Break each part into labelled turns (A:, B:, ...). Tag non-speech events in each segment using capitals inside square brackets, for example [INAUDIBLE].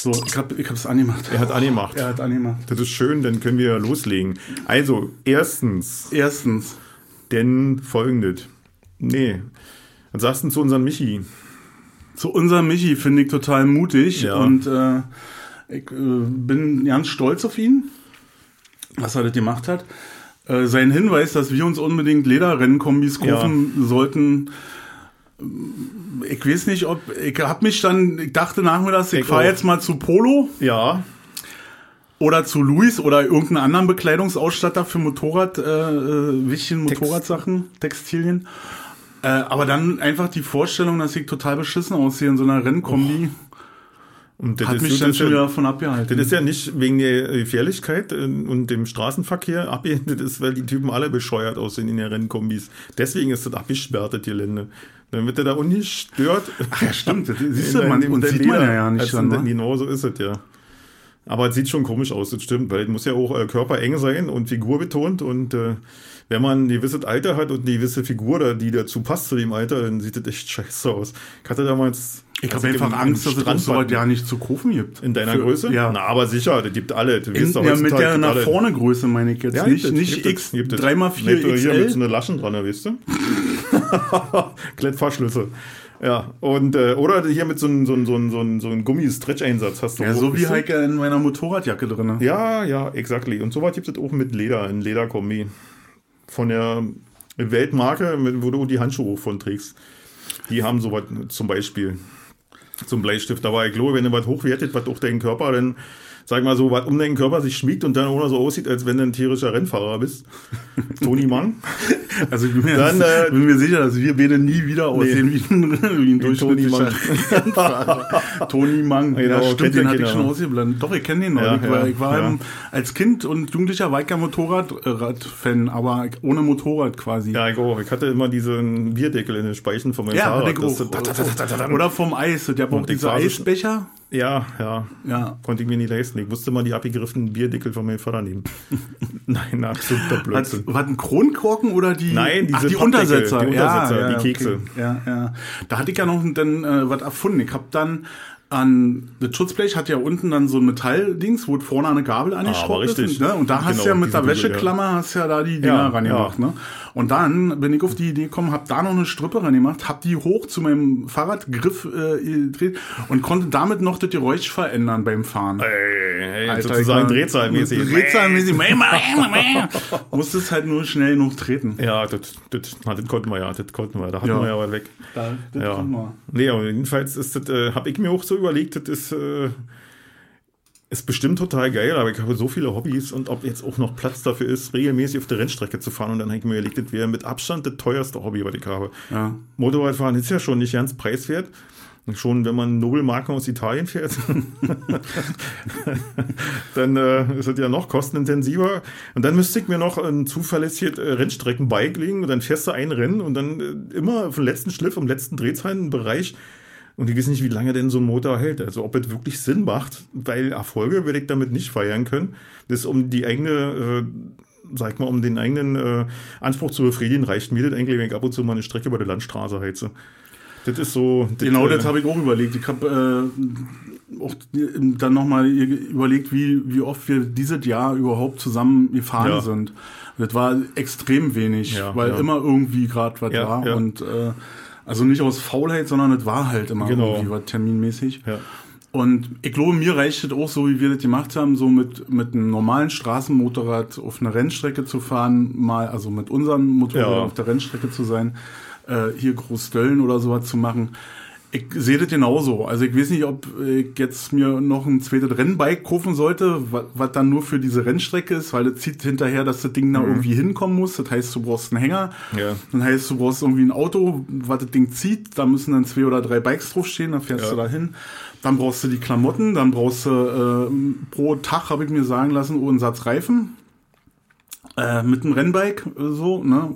A: So, ich habe ich es angemacht.
B: Er hat angemacht.
A: Er hat angemacht.
B: Das ist schön, dann können wir loslegen. Also, erstens,
A: Erstens,
B: denn folgendes. Nee. Was sagst du zu unserem Michi?
A: zu unserem Michi finde ich total mutig
B: Ja.
A: und äh, ich äh, bin ganz stolz auf ihn, was er das gemacht hat. Äh, sein Hinweis, dass wir uns unbedingt Lederrennkombis
B: Ja.
A: kaufen sollten. Ich weiß nicht, ob ich habe mich dann, ich dachte nachmittags, ich
B: Ich
A: fahre jetzt mal zu Polo
B: Ja,
A: oder zu Luis oder irgendeinen anderen Bekleidungsausstatter für Motorrad, äh, äh, wichtigen
B: Text-
A: Motorradsachen, Textilien. Äh, aber dann einfach die Vorstellung, dass ich total beschissen aussehe in so einer Rennkombi,
B: und das
A: hat
B: ist,
A: mich dann schon wieder davon abgehalten.
B: Das ist ja nicht wegen der Gefährlichkeit äh, und dem Straßenverkehr abgehängt, [LAUGHS] das ist, weil die Typen alle bescheuert aussehen in den Rennkombis. Deswegen ist das abgesperrt, das Damit er da unten nicht stört.
A: Ach ja, stimmt. [LAUGHS] Das siehst du, man, und sieht man ja, nicht dann, ne?
B: Genau so ist es, ja. Aber es sieht schon komisch aus, das stimmt, weil es muss ja auch äh, körpereng sein und figurbetont und äh, wenn man ein gewisses Alter hat und eine gewisse Figur, da, die dazu passt zu dem Alter, dann sieht das echt scheiße aus. Ich hatte damals...
A: Ich habe einfach Angst, dass es auch so was ja nicht zu kaufen gibt.
B: In deiner
A: Für-
B: Größe?
A: Ja.
B: Na, aber sicher, das gibt alle. Du
A: In, ja, mit der nach
B: alle.
A: vorne Größe meine ich jetzt.
B: Ja,
A: nicht nicht
B: gibt
A: X,
B: gibt es.
A: 3x4
B: Mit, äh, Hier mit so
A: XL.
B: einer Laschen dran, weißt du? [LAUGHS] Klettverschlüsse. Ja, und, äh, oder hier mit so einem so einem- so einem- so einem- so einem Gummi-Stretch-Einsatz hast du
A: Ja, so wie? Heike in meiner Motorradjacke drin.
B: Ja, ja, exactly. Und sowas gibt es auch mit Leder, ein Lederkombi. Von der Weltmarke, wo du die Handschuhe von trägst. Die haben sowas zum Beispiel zum Bleistift. Aber ich glaube, wenn du was hochwertet, was auch deinen Körper dann, sag mal so, was um deinen Körper sich schmiegt und dann auch noch so aussieht, als wenn du ein tierischer Rennfahrer bist. [LAUGHS] Toni Mann.
A: Also ich bin mir,
B: Dann, äh,
A: bin mir sicher, dass wir beide nie wieder aussehen [LAUGHS] wie ein, wie ein durchschnittlicher [LAUGHS]
B: Toni
A: Rennfahrer. Toni Mang.
B: Genau,
A: ja, stimmt, den hatte ich schon ausgeblendet. Doch, ich kenne den noch.
B: Ja,
A: ich war,
B: ja,
A: ich war
B: ja.
A: als Kind und Jugendlicher war ich kein Motorrad-Fan, aber ohne Motorrad quasi.
B: Ja, ich auch. Ich hatte immer diesen Bierdeckel in den Speichen von meinem
A: Ja,
B: Fahrrad. Das-
A: auch.
B: da- da- da- da- da- da-
A: Oder vom Eis. Der
B: ich
A: diese Eisbecher.
B: Ja, ja.
A: Ja.
B: Konnte ich mir nicht leisten. Ich musste mal die abgegriffenen Bierdeckel von meinem Vater nehmen. [LAUGHS] Nein, absoluter Blödsinn.
A: was ein Kronkorken oder die?
B: Nein, diese
A: Ach, die Untersetzer.
B: die Untersetzer,
A: ja, ja,
B: die Kekse.
A: Okay. Ja, ja. Da hatte ich ja noch dann äh, was erfunden. Ich habe dann an das Schutzblech hat ja unten dann so ein Metalldings, wo vorne eine Gabel angeschraubt ist.
B: richtig.
A: Und, ne? und da hast
B: Genau,
A: du ja mit der Wäscheklammer hast ja da die Dinger
B: Ja,
A: ran
B: ja.
A: gemacht. Ne? Und dann bin ich auf die Idee gekommen, habe da noch eine Strippe ran gemacht, habe die hoch zu meinem Fahrradgriff äh, gedreht und konnte damit noch das Geräusch verändern beim Fahren.
B: Ey, ey,
A: Alter,
B: sozusagen Drehzahlmäßig.
A: Drehzahlmäßig. [LAUGHS] Musste es halt nur schnell noch treten.
B: Ja, das, das, na, das konnten wir ja, das konnten wir. Da hatten
A: Ja.
B: wir ja was weg.
A: Da, das
B: Ja.
A: man.
B: Nee, aber jedenfalls ist das, äh, habe ich mir auch so überlegt, das ist, äh, ist bestimmt total geil, aber ich habe so viele Hobbys und ob jetzt auch noch Platz dafür ist, regelmäßig auf der Rennstrecke zu fahren und dann habe ich mir überlegt, das wäre mit Abstand das teuerste Hobby, was ich habe.
A: Ja.
B: Motorradfahren ist ja schon nicht ganz preiswert. Schon wenn man Nobelmarken aus Italien fährt, [LAUGHS] dann äh, ist es ja noch kostenintensiver. Und dann müsste ich mir noch ein zuverlässiges äh, Rennstreckenbike legen und dann fährst du ein Rennen und dann äh, immer auf den letzten Schliff, im letzten Drehzahlenbereich. Und ich weiß nicht, wie lange denn so ein Motor hält. Also ob es wirklich Sinn macht, weil Erfolge werde ich damit nicht feiern können. Das um die eigene, äh, sag mal, um den eigenen äh, Anspruch zu befriedigen, reicht mir das eigentlich, wenn ich ab und zu mal eine Strecke über der Landstraße heize. Das ist so.
A: Genau,
B: äh,
A: das habe ich auch überlegt. Ich habe äh, auch dann nochmal überlegt, wie, wie oft wir dieses Jahr überhaupt zusammen gefahren
B: Ja.
A: sind. Das war extrem wenig,
B: Ja,
A: weil
B: ja.
A: immer irgendwie gerade was war. Und äh, also nicht aus Faulheit, sondern es war halt immer
B: Genau.
A: irgendwie was terminmäßig.
B: Ja.
A: Und ich glaube, mir reicht es auch so, wie wir das gemacht haben, so mit, mit einem normalen Straßenmotorrad auf eine Rennstrecke zu fahren, mal, also mit unserem Motorrad
B: Ja.
A: auf der Rennstrecke zu sein, äh, hier Großdöllen oder sowas zu machen. Ich sehe das genauso. Also ich weiß nicht, ob ich jetzt mir noch ein zweites Rennbike kaufen sollte, wa- was dann nur für diese Rennstrecke ist, weil das zieht hinterher, dass das Ding da irgendwie hinkommen muss. Das heißt, du brauchst einen Hänger.
B: Mhm. Ja.
A: Dann heißt, du brauchst irgendwie ein Auto, was das Ding zieht. Da müssen dann zwei oder drei Bikes draufstehen, dann fährst
B: Ja.
A: du da hin. Dann brauchst du die Klamotten, dann brauchst du äh, pro Tag, habe ich mir sagen lassen, oh, einen Satz Reifen. Äh, mit einem Rennbike, so, ne?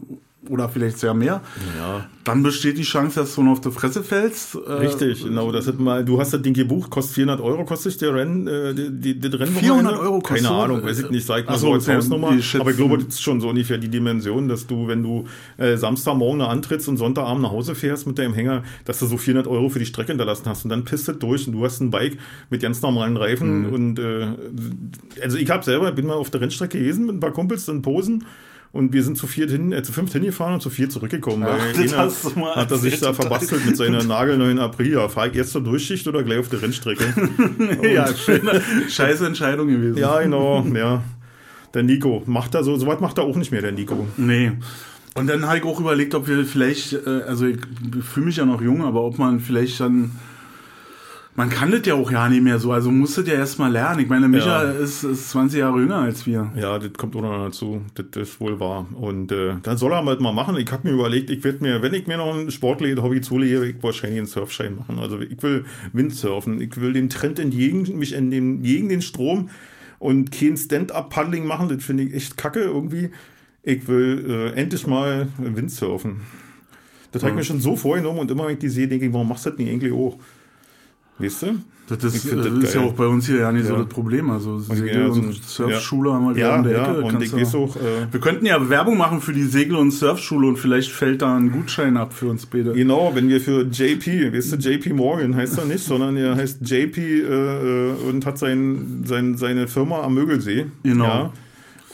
A: Oder vielleicht sehr mehr,
B: Ja.
A: dann besteht die Chance, dass du noch auf die Fresse fällst. Äh,
B: Richtig, genau. Das hat mal, du hast das Ding gebucht, kostet 400 Euro, kostet der Rennen, äh, die, die, das Rennen
A: 400 Euro kostet
B: Keine? Ahnung, weiß ich nicht, sag mal so als Hausnummer. Aber ich glaube, das ist schon so ungefähr die Dimension, dass du, wenn du äh, Samstagmorgen antrittst und Sonntagabend nach Hause fährst mit deinem Hänger, dass du so 400 Euro für die Strecke hinterlassen hast und dann pisst es durch und du hast ein Bike mit ganz normalen Reifen
A: Mhm.
B: und äh, also ich habe selber, bin mal auf der Rennstrecke gewesen mit ein paar Kumpels in Posen und wir sind zu viert hin, äh, zu fünft hingefahren und zu viert zurückgekommen.
A: Ach,
B: weil einer
A: mal
B: hat er sich da verbastelt mit seiner nagelneuen Aprilia. Fahr ich jetzt zur Durchschicht oder gleich auf der Rennstrecke? [LAUGHS]
A: ja, schöne, scheiße Entscheidung gewesen.
B: ja, genau, ja. Der Nico macht da so, sowas macht er auch nicht mehr, der Nico.
A: Nee. Und dann habe ich auch überlegt, ob wir vielleicht, äh, also ich fühle mich ja noch jung, aber ob man vielleicht dann, man kann das ja auch ja nicht mehr so, also muss das ja erstmal lernen. Ich meine, Micha
B: Ja.
A: ist, ist 20 Jahre jünger als wir.
B: Ja, das kommt auch noch dazu. Das, ist wohl wahr. Und äh, dann soll er halt mal machen. Ich habe mir überlegt, ich werde mir, wenn ich mir noch ein sportliches Hobby zulege, ich wahrscheinlich einen Surfschein machen. Also ich will Windsurfen. Ich will dem Trend entgegen, mich in dem, gegen den Strom und kein Stand-up-Paddling machen. Das finde ich echt kacke irgendwie. Ich will äh, endlich mal Windsurfen. Das habe ich mir schon so vorgenommen und immer wenn ich die sehe, denke ich, warum machst du das nicht eigentlich auch? Weißt du?
A: Das ist,
B: Ich
A: äh,
B: das
A: ist ja auch bei uns hier ja nicht so
B: Ja.
A: das Problem. Also Segel-
B: ja, so
A: und
B: ein-
A: Surfschule haben wir
B: Ja,
A: um die
B: ja,
A: Ecke.
B: und ich weiß auch, äh,
A: wir könnten ja Werbung machen für die Segel- und Surfschule und vielleicht fällt da ein Gutschein ab für uns beide.
B: Genau, wenn wir für JP, weißt du, JP Morgan heißt er nicht, sondern er heißt JP äh, äh, und hat sein, sein, seine Firma am Mögelsee.
A: Genau.
B: Ja.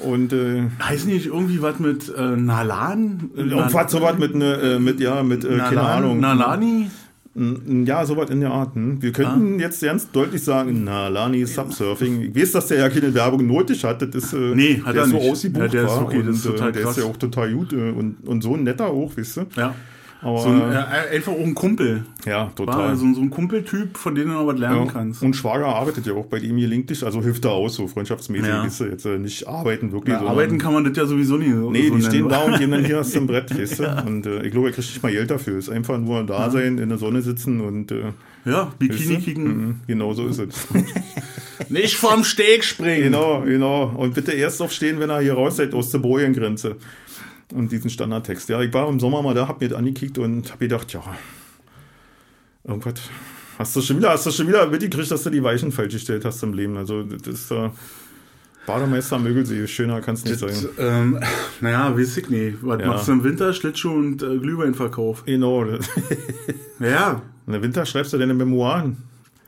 B: Und äh,
A: Heißt nicht irgendwie was mit äh, Nalan?
B: und was sowas mit ne, äh, mit ja mit äh, keine
A: Nalan-
B: Ahnung.
A: Nalani?
B: Ja, sowas in der Art. Hm. Wir könnten
A: Ah.
B: jetzt ganz deutlich sagen, na, Lani Subsurfing. Ich weiß, dass der ja keine Werbung nötig hat. Das ist, äh,
A: Nee, hat
B: der
A: er
B: ist so
A: nicht.
B: ausgebucht
A: Ja, der ist okay, das ist
B: und,
A: total
B: äh, Der
A: krass.
B: ist ja auch total gut äh, und, und so ein netter auch, weißt du.
A: Ja.
B: Aber,
A: So ein, äh, einfach auch ein Kumpel.
B: ja, total.
A: also so ein Kumpeltyp, von dem du noch was lernen
B: Ja.
A: kannst.
B: Und Schwager arbeitet ja auch bei ihm gelingt dich, also hilft er aus, so freundschaftsmäßig.
A: Ja.
B: Du, jetzt äh, nicht arbeiten wirklich.
A: Ja, arbeiten kann man das ja sowieso nicht. So
B: Nee,
A: so
B: die stehen da und gehen dann [LAUGHS] hier aus dem Brett, weißt du? Und äh, ich glaube, er kriegt nicht mal Geld dafür. Ist einfach nur da sein, in der Sonne sitzen und äh,
A: Ja, Bikini kicken.
B: Mhm, Genau so ist es. [LAUGHS]
A: Nicht vorm Steg springen.
B: genau, genau. Und bitte erst aufstehen, wenn er hier raus seid aus der Bojen-Grenze. Und diesen Standardtext. Ja, ich war im Sommer mal da, hab mir das angekickt und hab gedacht, ja, irgendwas. Hast du schon wieder, hast du schon wieder mitgekriegt, dass du die Weichen falsch gestellt hast im Leben. Also, das ist äh, Bademeister Mögelsee. Schöner kann es nicht sein.
A: Das, ähm, naja, weiß ich nicht. Was
B: Ja.
A: machst du im Winter? Schlittschuh und äh, Glühweinverkauf.
B: Genau. [LAUGHS]
A: Ja.
B: Der Winter schreibst du deine Memoiren.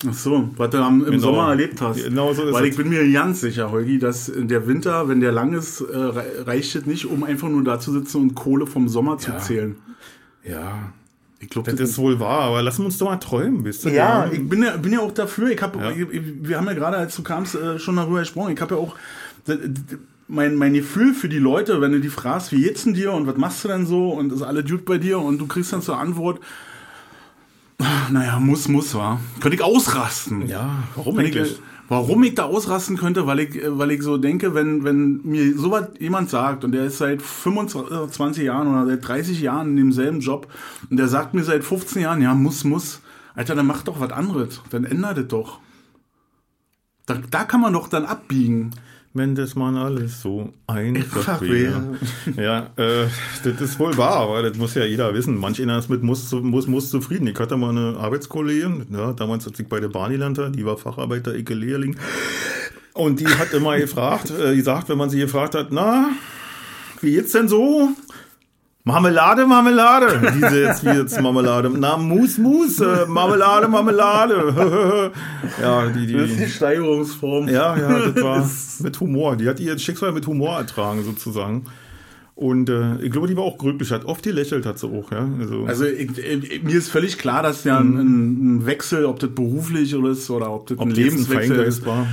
A: Ach so, was du am, im
B: Genau.
A: Sommer erlebt hast.
B: Genau so ist
A: Weil
B: es.
A: ich bin mir ganz sicher, Holgi, dass der Winter, wenn der lang ist, äh, rei- reicht es nicht, um einfach nur da zu sitzen und Kohle vom Sommer zu
B: Ja.
A: zählen.
B: Ja,
A: Ich glaube,
B: das ist wohl wahr, aber lassen wir uns doch mal träumen, wisst ihr?
A: Ja, ich bin ja, bin ja auch dafür. Ich hab,
B: Ja.
A: ich, wir haben ja gerade, als du kamst, äh, schon darüber gesprochen. Ich habe ja auch mein, mein Gefühl für die Leute, wenn du die fragst, wie geht's denn dir und was machst du denn so und ist alles gut bei dir und du kriegst dann zur Antwort, naja, muss, muss, wa? Könnte ich ausrasten.
B: Ja, warum
A: Wenn ich,
B: eigentlich?
A: warum ich da ausrasten könnte, weil ich, äh, weil ich so denke, wenn, wenn mir sowas jemand sagt und der ist seit 25 Jahren oder seit 30 Jahren in demselben Job und der sagt mir seit 15 Jahren, ja, muss, muss, Alter, dann mach doch was anderes, dann ändert es doch. Da, da kann man doch dann abbiegen.
B: Wenn das mal alles so einfach wäre. Ja, äh, das ist wohl wahr, aber das muss ja jeder wissen. Manch einer ist mit muss, muss, muss zufrieden. Ich hatte mal eine Arbeitskollegin, ja, damals als ich bei der Bahn lernte, die war Facharbeiter, ich Lehrling. Und die hat immer gefragt, äh, gesagt, wenn man sie gefragt hat, na, wie geht's denn so? Marmelade, Marmelade. Diese jetzt wie jetzt Marmelade. Na, Mus, Mus, äh, Marmelade, Marmelade. [LAUGHS] ja, die, die.
A: Das ist die Steigerungsform.
B: Ja, ja, das [LAUGHS] war mit Humor. Die hat ihr Schicksal mit Humor ertragen, sozusagen. Und äh, ich glaube, die war auch glücklich, hat oft gelächelt, hat sie auch, ja. Also,
A: Also ich, ich, mir ist völlig klar, dass ja ein, ein Wechsel, ob das beruflich oder ist oder ob das
B: ob
A: ein Lebenswechsel ist,
B: war.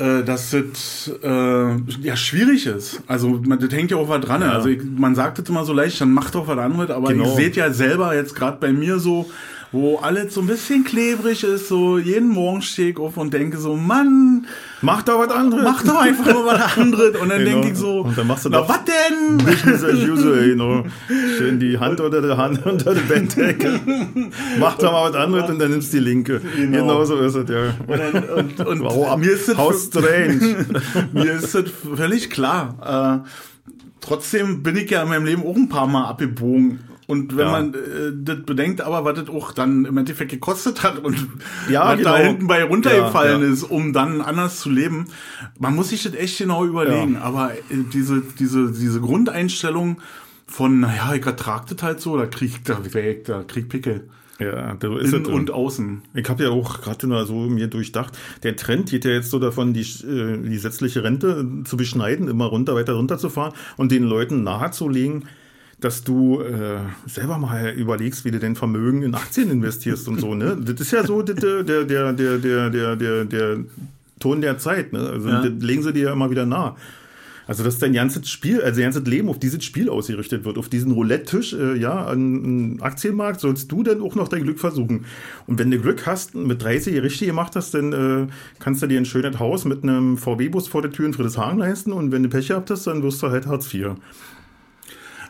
A: Äh, dass das äh, ja schwierig ist. Also man, das hängt ja auch was dran.
B: Ja.
A: Also ich, man sagt das immer so leicht, dann macht doch was anderes, aber
B: Genau.
A: ihr seht ja selber jetzt gerade bei mir so, wo alles so ein bisschen klebrig ist, so jeden Morgen stehe ich auf und denke so, Mann,
B: Mach doch was anderes.
A: mach doch einfach mal was anderes. Und dann
B: Genau.
A: denke ich so,
B: Und dann machst du
A: na was denn?
B: Business as usual, you know. Schön die Hand unter der Hand [LAUGHS] unter der Bettdecke. Mach doch mal was anderes und dann nimmst du die linke.
A: Genau.
B: Genau, so ist es, ja.
A: Und, dann, und, und [LAUGHS]
B: Wow,
A: mir ist
B: how strange. [LAUGHS]
A: mir ist das völlig klar. Äh, trotzdem bin ich ja in meinem Leben auch ein paar Mal abgebogen. Und wenn
B: Ja.
A: man äh, das bedenkt, aber was das auch dann im Endeffekt gekostet hat und
B: Ja,
A: was
B: genau.
A: da hinten bei runtergefallen
B: Ja,
A: ist, um dann anders zu leben, man muss sich das echt genau überlegen. Aber äh, diese, diese, diese Grundeinstellung von, naja, ich ertrag das halt so, da krieg ich da weg, da krieg Pickel.
B: Ja, da ist es.
A: und außen.
B: Ich habe ja auch gerade nur so mir durchdacht, der Trend geht ja jetzt so davon, die, äh, die gesetzliche Rente zu beschneiden, immer runter, weiter runter zu fahren und den Leuten nahezulegen, dass du äh, selber mal überlegst, wie du dein Vermögen in Aktien investierst und so, ne? [LAUGHS] Das ist ja so der, der, der, der, der, der, der, der Ton der Zeit, ne? Also
A: Ja.
B: das legen sie dir ja immer wieder nah. Also, dass dein ganzes Spiel, also dein ganzes Leben auf dieses Spiel ausgerichtet wird, auf diesen Roulette-Tisch, äh, ja, an an Aktienmarkt, sollst du dann auch noch dein Glück versuchen. Und wenn du Glück hast, mit 30 richtig gemacht hast, dann äh, kannst du dir ein schönes Haus mit einem VW-Bus vor der Tür in Friedrichshagen leisten und wenn du Pech gehabt hast, dann wirst du halt Hartz IV.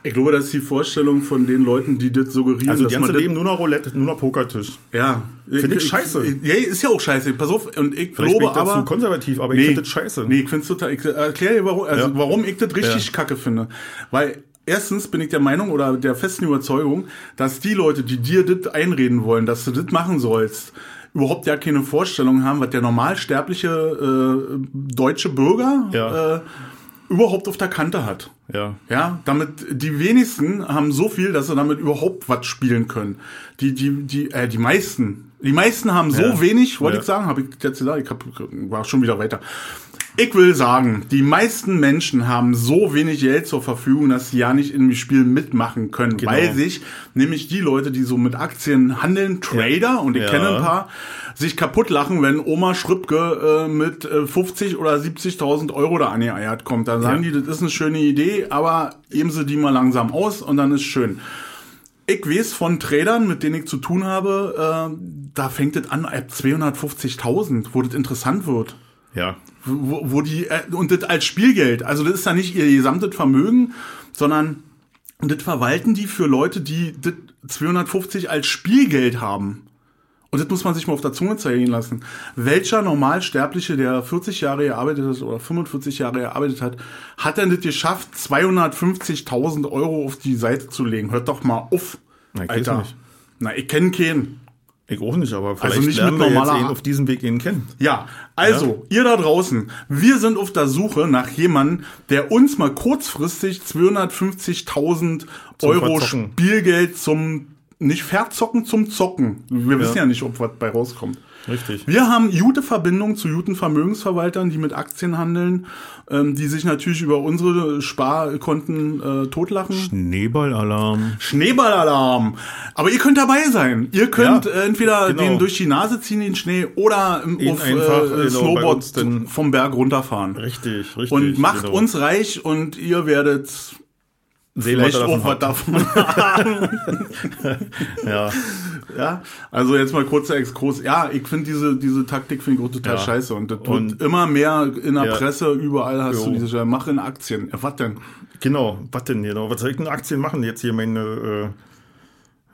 A: Ich glaube, das ist die Vorstellung von den Leuten, die das suggerieren,
B: Also,
A: man
B: ganze Leben nur noch Roulette, nur noch Pokertisch.
A: Ja.
B: Find ich scheiße.
A: Ja, ist ja auch scheiße. Pass auf, und ich
B: Vielleicht bin ich
A: glaube
B: dazu
A: aber.
B: konservativ, aber ich finde das scheiße.
A: Nee, ich finde es total. Ich erkläre dir, warum, also
B: Ja.
A: warum ich das richtig
B: Ja.
A: kacke finde. Weil erstens bin ich der Meinung oder der festen Überzeugung, dass die Leute, die dir das einreden wollen, dass du das machen sollst, überhaupt ja keine Vorstellung haben, was der normalsterbliche äh, deutsche Bürger
B: Ja.
A: äh, überhaupt auf der Kante hat.
B: Ja.
A: Ja, damit die wenigsten haben so viel, dass sie damit überhaupt was spielen können. Die die die äh, die meisten, die meisten haben so
B: Ja.
A: wenig, wollte
B: Ja.
A: ich sagen, habe ich jetzt gesagt, ich hab, war schon wieder weiter. Ich will sagen, die meisten Menschen haben so wenig Geld zur Verfügung, dass sie ja nicht in dem Spiel mitmachen können,
B: Genau.
A: weil sich nämlich die Leute, die so mit Aktien handeln, Trader, und ich
B: Ja.
A: kenne ein paar, sich kaputt lachen, wenn Oma Schröpke äh, mit äh, 50 oder 70.000 Euro da angeeiert kommt. Dann sagen
B: Ja.
A: die, das ist eine schöne Idee, aber eben sie die mal langsam aus und dann ist schön. Ich weiß von Tradern, mit denen ich zu tun habe, äh, da fängt es an ab 250.000, wo das interessant wird.
B: Ja.
A: Wo, wo die, äh, und das als Spielgeld. Also das ist ja nicht ihr gesamtes Vermögen, sondern das verwalten die für Leute, die das 250 als Spielgeld haben. Und das muss man sich mal auf der Zunge zergehen lassen. Welcher Normalsterbliche, der 40 Jahre gearbeitet hat oder 45 Jahre gearbeitet hat, hat denn das geschafft, 250.000 Euro auf die Seite zu legen? Hört doch mal auf,
B: Na,
A: Alter. Na, ich kenne keinen.
B: Ich auch nicht, aber vielleicht
A: nicht
B: lernen
A: mit
B: wir jetzt
A: normaler-
B: ihn auf diesem Weg ihn kennen.
A: Ja, also, ihr da draußen, wir sind auf der Suche nach jemandem, der uns mal kurzfristig 250.000 Euro. Spielgeld zum, nicht verzocken, zum Zocken. Wir wissen ja nicht, ob was bei rauskommt.
B: Richtig.
A: Wir haben gute Verbindungen zu guten Vermögensverwaltern, die mit Aktien handeln, ähm, die sich natürlich über unsere Sparkonten äh, totlachen.
B: Schneeballalarm.
A: Schneeballalarm. Aber ihr könnt dabei sein. Ihr könnt
B: Ja,
A: äh, entweder
B: genau.
A: den durch die Nase ziehen, den Schnee, oder
B: Ihn
A: auf
B: einfach,
A: äh,
B: genau,
A: Snowboard vom Berg runterfahren.
B: Richtig, richtig.
A: Und macht
B: genau.
A: uns reich und ihr werdet
B: Sehen,
A: vielleicht
B: er
A: auch was
B: davon
A: davon [LAUGHS]
B: Ja,
A: Ja, also jetzt mal kurzer Exkurs. Ja, ich finde diese, diese Taktik finde ich auch total
B: Ja.
A: scheiße. Und das
B: Und-
A: wird immer mehr in der
B: Ja.
A: Presse, überall hast du
B: Jo.
A: diese, mach in Aktien. Ja, was denn?
B: genau. Was denn genau? Was soll ich denn Aktien machen? Jetzt hier meine, äh,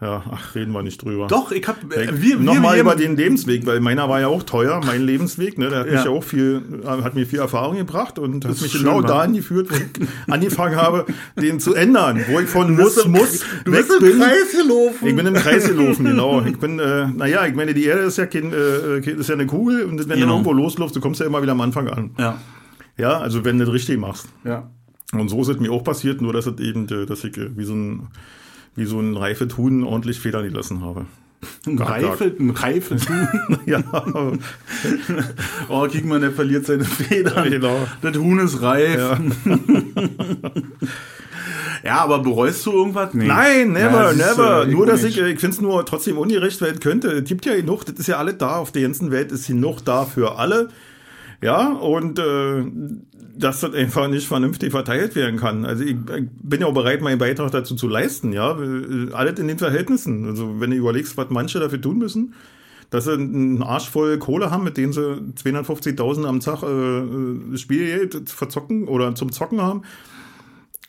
B: ja, ach, reden wir nicht drüber.
A: Doch, ich hab, äh,
B: Wir, Nochmal
A: wir,
B: über den Lebensweg, weil meiner war ja auch teuer, mein [LAUGHS] Lebensweg, ne? Der hat mich
A: Ja.
B: ja auch viel, hat mir viel Erfahrung gebracht und hat
A: ist
B: mich
A: schön,
B: genau
A: Mann.
B: dahin geführt, wo ich [LAUGHS] angefangen habe, den zu ändern, wo ich von
A: Du
B: muss,
A: im-
B: muss,
A: du
B: weg
A: bist im
B: bin.
A: Kreis gelaufen.
B: Ich bin im Kreis [LAUGHS] gelaufen, genau. Ich bin, äh, naja, ich meine, die Erde ist ja kein, äh, ist ja eine Kugel und wenn du
A: Genau.
B: irgendwo losläufst, du kommst ja immer wieder am Anfang an.
A: Ja,
B: Ja, also wenn du das richtig machst.
A: ja.
B: Und so ist es mir auch passiert, nur dass es eben, äh, dass ich äh, wie so ein, wie so ein reifes Huhn ordentlich Federn gelassen habe.
A: Ein Reife, ein Reife. [LAUGHS]
B: ja,
A: oh, guck mal, der verliert seine Federn.
B: genau.
A: Das Huhn ist reif.
B: Ja. [LAUGHS]
A: Ja, aber bereust du irgendwas? Nee.
B: Nein, never,
A: Ja, siehst du,
B: never. nur, dass ich, äh, ich finde es nur trotzdem ungerecht werden könnte. Es gibt ja genug, das ist ja alles da, auf der ganzen Welt ist genug da für alle. Ja, und äh, dass das einfach nicht vernünftig verteilt werden kann. Also ich, ich bin ja auch bereit, meinen Beitrag dazu zu leisten, ja. Äh, Alles in den Verhältnissen. Also wenn du überlegst, was manche dafür tun müssen, dass sie einen Arsch voll Kohle haben, mit denen sie 250.000 am Tag äh, äh, Spielgeld verzocken oder zum Zocken haben.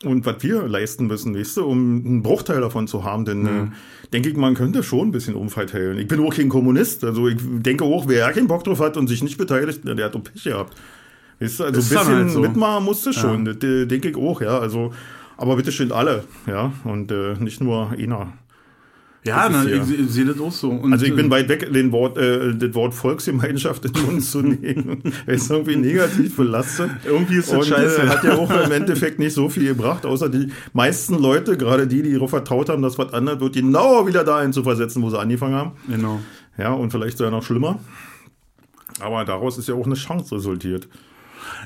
B: Und was wir leisten müssen, weißt du, um einen Bruchteil davon zu haben, denn äh, denke ich, man könnte schon ein bisschen umverteilen. Ich bin auch kein Kommunist, also ich denke auch, wer keinen Bock drauf hat und sich nicht beteiligt, der hat doch Pech gehabt. Weißt du, also
A: Ist
B: ein bisschen
A: halt so.
B: mitmachen musste schon, das äh, denke ich auch, ja, also Aber bitteschön alle, ja, und äh, nicht nur einer.
A: Ja,
B: Das ist
A: ich, ich sehe das auch so. Und,
B: Also ich bin
A: äh,
B: weit weg, den Wort, äh, das Wort Volksgemeinschaft in den Mund zu nehmen. Er [LAUGHS] ist irgendwie negativ belastet.
A: Irgendwie ist das
B: Und
A: scheiße.
B: äh, hat ja auch im Endeffekt nicht so viel gebracht, außer die meisten Leute, gerade die, die darauf vertraut haben, dass was anderes wird, genauer wieder dahin zu versetzen, wo sie angefangen haben.
A: Genau.
B: Ja, und vielleicht sogar noch schlimmer. Aber daraus ist ja auch eine Chance resultiert.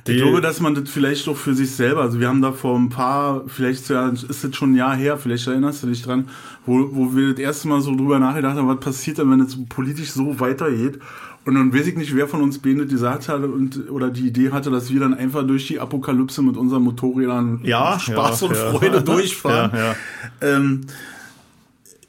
B: Die,
A: Ich glaube, dass man das vielleicht doch für sich selber, also wir haben da vor ein paar, vielleicht ist das schon ein Jahr her, vielleicht erinnerst du dich dran, wo, wo wir das erste Mal so drüber nachgedacht haben, was passiert denn, wenn es politisch so weitergeht. Und dann weiß ich nicht, wer von uns das gesagt hatte und, oder die Idee hatte, dass wir dann einfach durch die Apokalypse mit unseren Motorrädern
B: ja,
A: Spaß
B: ja,
A: und
B: ja.
A: Freude [LAUGHS] durchfahren. Ähm,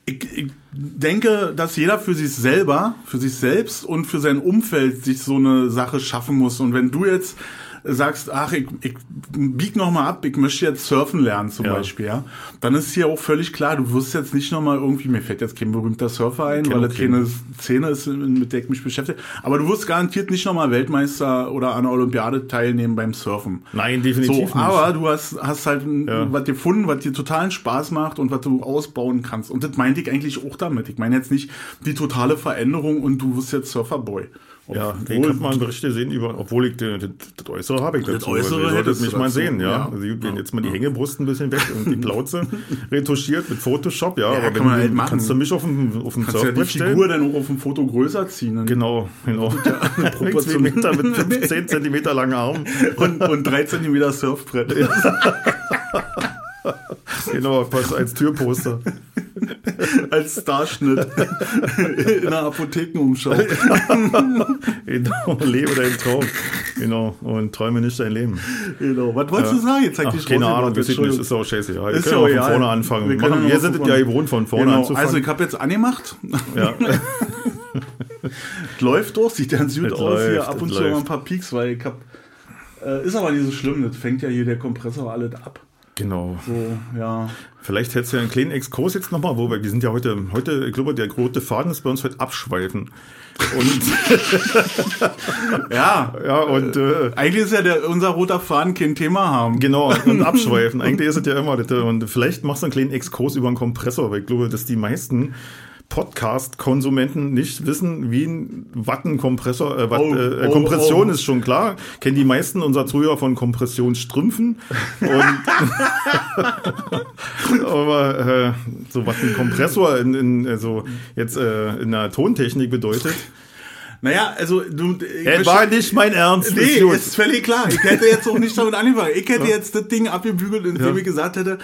A: ich, ich denke, dass jeder für sich selber, für sich selbst und für sein Umfeld sich so eine Sache schaffen muss. Und wenn du jetzt sagst, ach, ich, ich bieg noch mal ab, ich möchte jetzt surfen lernen zum
B: Ja.
A: Beispiel, ja, dann ist hier auch völlig klar, du wirst jetzt nicht noch mal irgendwie, mir fällt jetzt kein berühmter Surfer ein, weil das keine Szene ist, mit der ich mich beschäftige, aber du wirst garantiert nicht noch mal Weltmeister oder an der Olympiade teilnehmen beim Surfen.
B: Nein, definitiv
A: So,
B: nicht.
A: aber du hast, hast halt
B: Ja.
A: was gefunden, was dir totalen Spaß macht und was du ausbauen kannst. Und das meinte ich eigentlich auch damit. Ich meine jetzt nicht die totale Veränderung und du wirst jetzt Surferboy.
B: Ja, ich
A: Obwohl-
B: habe mal einen Bericht gesehen über, obwohl ich äh, das, das Äußere habe ich dazu.
A: Äußere
B: also,
A: hättest
B: mich
A: du
B: mal sehen, ja.
A: ja.
B: Also, ich gehen jetzt mal die Hängebrust ein bisschen weg und die [LAUGHS] Plauze retuschiert mit Photoshop, ja.
A: Ja,
B: aber
A: kann
B: wenn
A: man
B: du,
A: halt machen.
B: kannst du mich auf dem, auf dem
A: kannst ja die
B: stellen.
A: Figur dann auch auf dem Foto größer ziehen.
B: Genau, genau. Zwei [LAUGHS]
A: Proportion.
B: Meter mit 15 [LAUGHS] Zentimeter langen Armen.
A: Und, und 3 cm Surfbrett.
B: Genau, als Türposter. [LAUGHS]
A: Als Starschnitt. In einer Apothekenumschau. [LAUGHS]
B: Genau, lebe deinen Traum. Genau, und träume nicht dein Leben.
A: Genau. Was wolltest du sagen? Jetzt zeig
B: Ach,
A: dich
B: keine
A: raus,
B: Ahnung,
A: Entschuldigung.
B: ist auch scheiße. Ja.
A: Ist ja
B: auch von
A: egal.
B: vorne anfangen.
A: Wir
B: machen, wir sind ja gewohnt, von vorne
A: Genau.
B: anzufangen.
A: Also ich habe jetzt angemacht.
B: ja. [LAUGHS]
A: läuft doch, sieht ganz gut aus hier.
B: läuft,
A: Ab
B: es
A: und zu mal
B: läuft.
A: ein paar Peaks, weil ich hab. Äh, ist aber nicht so schlimm, das fängt ja hier der Kompressor alles ab.
B: Genau.
A: So, ja.
B: Vielleicht hättest du ja einen kleinen Exkurs jetzt nochmal, wo wir, wir sind ja heute, heute, ich glaube, der rote Faden ist bei uns heute abschweifen. Und, [LAUGHS]
A: Ja.
B: ja, und, äh,
A: Eigentlich ist ja der, unser roter Faden kein Thema haben.
B: Genau, und [LAUGHS] abschweifen. Eigentlich ist es ja immer das. Und vielleicht machst du einen kleinen Exkurs über einen Kompressor, weil ich glaube, dass die meisten Podcast-Konsumenten nicht wissen, wie ein Wattenkompressor, äh, Watt,
A: Oh,
B: äh,
A: oh,
B: Kompression
A: oh.
B: ist schon klar. Kennen die meisten unserer Zuhörer von Kompressionsstrümpfen. Und [LAUGHS] aber äh, so was ein Kompressor in, in also jetzt äh, in der Tontechnik bedeutet.
A: Naja, also du. möchte-
B: war nicht mein Ernst.
A: Nee,
B: ist
A: ist völlig klar. Ich hätte jetzt auch nicht damit angefangen. Ich hätte jetzt das Ding abgebügelt, indem
B: Ja.
A: ich gesagt hätte,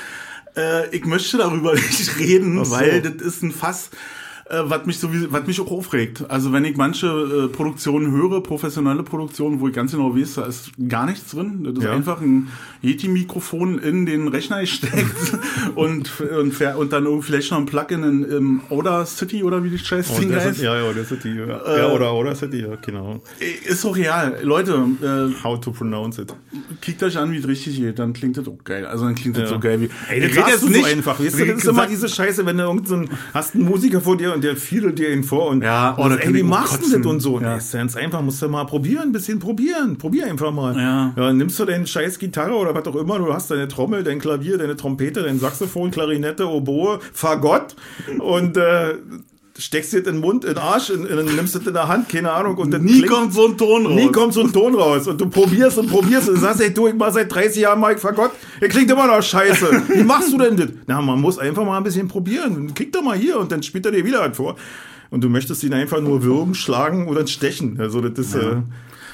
A: äh, ich möchte darüber [LAUGHS] nicht reden,
B: so.
A: weil das ist ein Fass, äh, was mich sowieso, was mich auch aufregt. Also wenn ich manche äh, Produktionen höre, professionelle Produktionen, wo ich ganz genau weiß, da ist gar nichts drin. Das ist
B: Ja.
A: einfach ein Yeti-Mikrofon in den Rechner gesteckt [LAUGHS] und, und, und dann irgendwie vielleicht noch ein Plugin in, im Outer City oder wie die scheiß Ding
B: das
A: heißt.
B: ist, ja, ja, das ist die, ja, ja oder, oder City, ja, genau.
A: Ist doch real. Leute, äh,
B: How to pronounce it.
A: Kickt euch an, wie es richtig geht, dann klingt das auch geil. Also dann klingt das
B: Ja.
A: so geil wie.
B: Ey, das
A: Ich red
B: sagst du so einfach. Weißt du, das ist immer diese Scheiße, wenn du irgend so hast einen Musiker vor dir und der fiedelt dir ihn vor und
A: Ja,
B: und
A: oh,
B: ey, wie machst du das und so?
A: Ja.
B: Ist ganz einfach, musst du mal probieren, ein bisschen probieren. Probier einfach mal.
A: Ja.
B: ja nimmst du deine scheiß Gitarre oder was auch immer, du hast deine Trommel, dein Klavier, deine Trompete, dein Saxophon, Klarinette, Oboe, Fagott und äh, steckst dir den Mund, in den Arsch, in, in, nimmst es in der Hand, keine Ahnung, und dann
A: Nie
B: klingt-
A: kommt so ein Ton raus.
B: Nie kommt so ein Ton raus und du probierst und probierst und sagst, ey, du, ich mach seit 30 Jahren Mike Fagott, der klingt immer noch scheiße. Wie machst du denn das? Na, man muss einfach mal ein bisschen probieren. Klick doch mal hier und dann spielt er dir wieder was vor. Und du möchtest ihn einfach nur würgen, schlagen oder stechen. Also das ist, äh,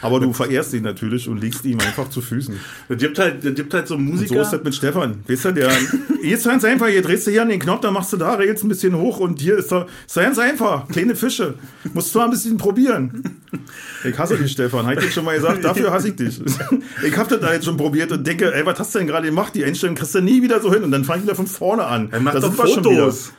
B: aber du verehrst ihn natürlich und legst ihm einfach zu Füßen. [LAUGHS]
A: Das gibt halt, das gibt halt so
B: Und so
A: Musiker.
B: ist das mit Stefan. Weißt du, der, [LAUGHS] jetzt ganz einfach, hier drehst du hier an den Knopf, dann machst du da, regelst ein bisschen hoch und hier ist da, ist ganz einfach. Kleine Fische. Musst du mal ein bisschen probieren. Ich hasse dich, Stefan. Hab ich dir schon mal gesagt, dafür hasse ich dich. [LAUGHS] Ich hab das da jetzt schon probiert und denke, ey, was hast du denn gerade gemacht? Die Einstellung kriegst du nie wieder so hin und dann fang ich wieder von vorne an.
A: Er macht
B: Da
A: doch. Fotos.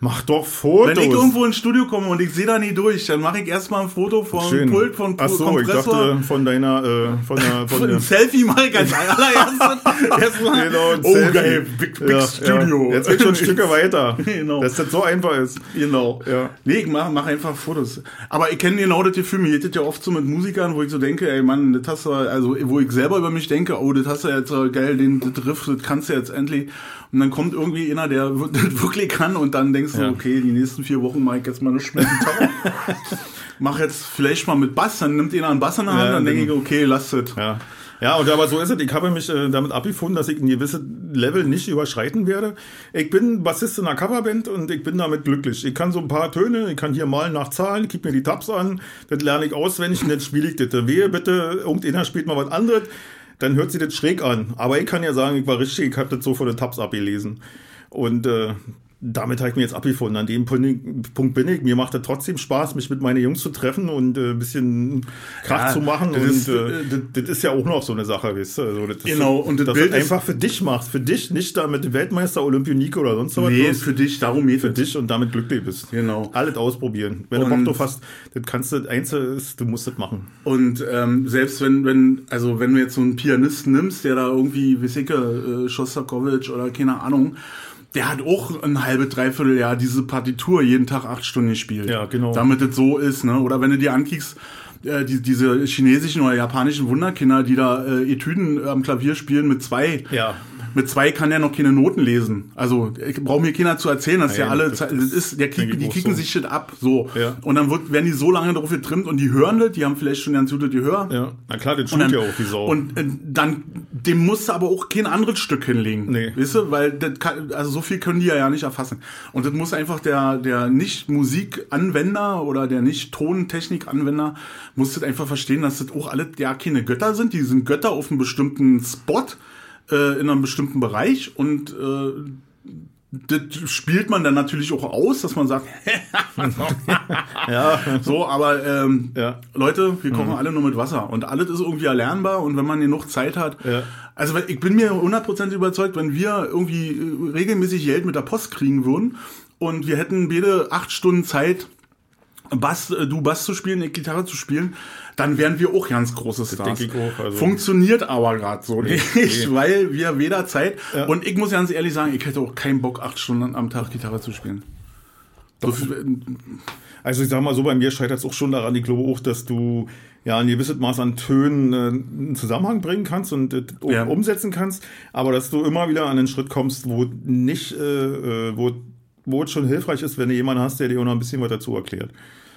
B: Mach doch Fotos.
A: Wenn ich irgendwo ins Studio komme und ich sehe da nie durch, dann mache ich erstmal ein Foto vom
B: Schön.
A: Pult, von
B: Ach so, ich dachte von deiner, äh, von der, von
A: ein
B: der,
A: Selfie mache ich als [LAUGHS] allererstes. Erstmal.
B: Genau, ein
A: oh
B: Selfie.
A: geil, Big, Big
B: Ja,
A: Studio.
B: Ja. Jetzt geht schon Stücke [LAUGHS] weiter.
A: Genau.
B: Dass das so einfach ist.
A: Genau.
B: Ja.
A: Nee, ich mach, mach einfach Fotos. Aber ich kenne genau das Gefühl, mir geht ja oft so mit Musikern, wo ich so denke, ey Mann, das hast du, also wo ich selber über mich denke, oh, das hast du jetzt äh, geil, den das Riff, das kannst du jetzt endlich. Und dann kommt irgendwie einer, der [LAUGHS] das wirklich kann und dann denkst du,
B: Ja.
A: okay, die nächsten vier Wochen mache ich jetzt mal mit Gitarre. [LAUGHS] mach jetzt vielleicht mal mit Bass, dann nimmt einer einen Bass in der Hand,
B: Ja,
A: dann denke ich,
B: genau.
A: okay, lass das.
B: Ja. Ja, und aber so ist es. Ich habe mich äh, damit abgefunden, dass ich ein gewisses Level nicht überschreiten werde. Ich bin Bassist in einer Coverband und ich bin damit glücklich. Ich kann so ein paar Töne, ich kann hier malen nach Zahlen, kick mir die Tabs an, das lerne ich auswendig und dann spiele ich das. Wehe bitte, irgendeiner spielt mal was anderes, dann hört sich das schräg an. Aber ich kann ja sagen, ich war richtig, ich habe das so von den Tabs abgelesen. Und äh, damit habe ich mir jetzt abgefunden. An dem Punkt bin ich. Mir macht es trotzdem Spaß, mich mit meinen Jungs zu treffen und äh, ein bisschen Kraft
A: Ja,
B: zu machen.
A: das
B: und
A: ist,
B: äh,
A: äh,
B: das, das ist ja auch noch so eine Sache, weißt du? Also, das ist,
A: Genau, und das
B: dass
A: Bild
B: du
A: ist-
B: einfach für dich machst. Für dich, nicht da mit Weltmeister, Olympionik oder sonst was.
A: Nee, für dich, darum geht
B: für
A: es.
B: dich und damit glücklich bist.
A: Genau.
B: Alles ausprobieren. Wenn du
A: Und-
B: Bock drauf hast, das kannst du, das Einzige ist, du musst das machen.
A: Und ähm, selbst wenn, wenn, also wenn du jetzt so einen Pianisten nimmst, der da irgendwie, weiß ich, äh, Schostakowitsch oder keine Ahnung, der hat auch ein halbe, dreiviertel Jahr diese Partitur jeden Tag acht Stunden gespielt.
B: Ja, genau.
A: Damit es so ist, ne? Oder wenn du dir ankickst, äh, die, diese chinesischen oder japanischen Wunderkinder, die da äh, Etüden am Klavier spielen mit zwei.
B: Ja.
A: Mit zwei kann der noch keine Noten lesen. Also ich brauche mir keiner zu erzählen, dass ja
B: Nein,
A: alle,
B: das-
A: ist, der kick, die kicken
B: so.
A: sich shit ab, so.
B: Ja.
A: Und dann wird, werden die so lange darauf getrimmt und die hören das, die haben vielleicht schon ganz gutes Gehör.
B: Ja. Na klar, tut
A: dann,
B: ja auch wie Sau.
A: und äh, dann, dem musst du aber auch kein anderes Stück hinlegen.
B: Nee.
A: Weißt du, weil das kann, also so viel können die ja, ja nicht erfassen. Und das muss einfach der, der Nicht-Musik-Anwender oder der Nicht-Tontechnik-Anwender muss das einfach verstehen, dass das auch alle ja keine Götter sind. Die sind Götter auf einem bestimmten Spot, äh, in einem bestimmten Bereich und äh, das spielt man dann natürlich auch aus, dass man sagt, [LAUGHS] [LAUGHS]
B: ja.
A: so, aber ähm,
B: Ja. Mhm.
A: Leute, wir kochen alle nur mit Wasser und alles ist irgendwie erlernbar und wenn man genug Zeit hat.
B: Ja.
A: Also ich bin mir 100% überzeugt, wenn wir irgendwie äh, regelmäßig Geld mit der Post kriegen würden und wir hätten beide acht Stunden Zeit, Bass, äh, du Bass zu spielen, ich Gitarre zu spielen, dann wären wir auch ganz große Stars.
B: auch, also-
A: Funktioniert aber gerade so nicht,
B: nee. [LAUGHS]
A: weil wir weder Zeit
B: Ja.
A: und ich muss ganz ehrlich sagen, ich hätte auch keinen Bock, acht Stunden am Tag Gitarre zu spielen. So,
B: Also ich sag mal so, bei mir scheitert es auch schon daran, ich glaube auch, dass du ja ein gewisses Maß an Tönen äh, einen Zusammenhang bringen kannst und äh, auch
A: Ja.
B: umsetzen kannst, aber dass du immer wieder an den Schritt kommst, wo nicht, äh, äh, wo, wo es schon hilfreich ist, wenn du jemanden hast, der dir auch noch ein bisschen was dazu erklärt.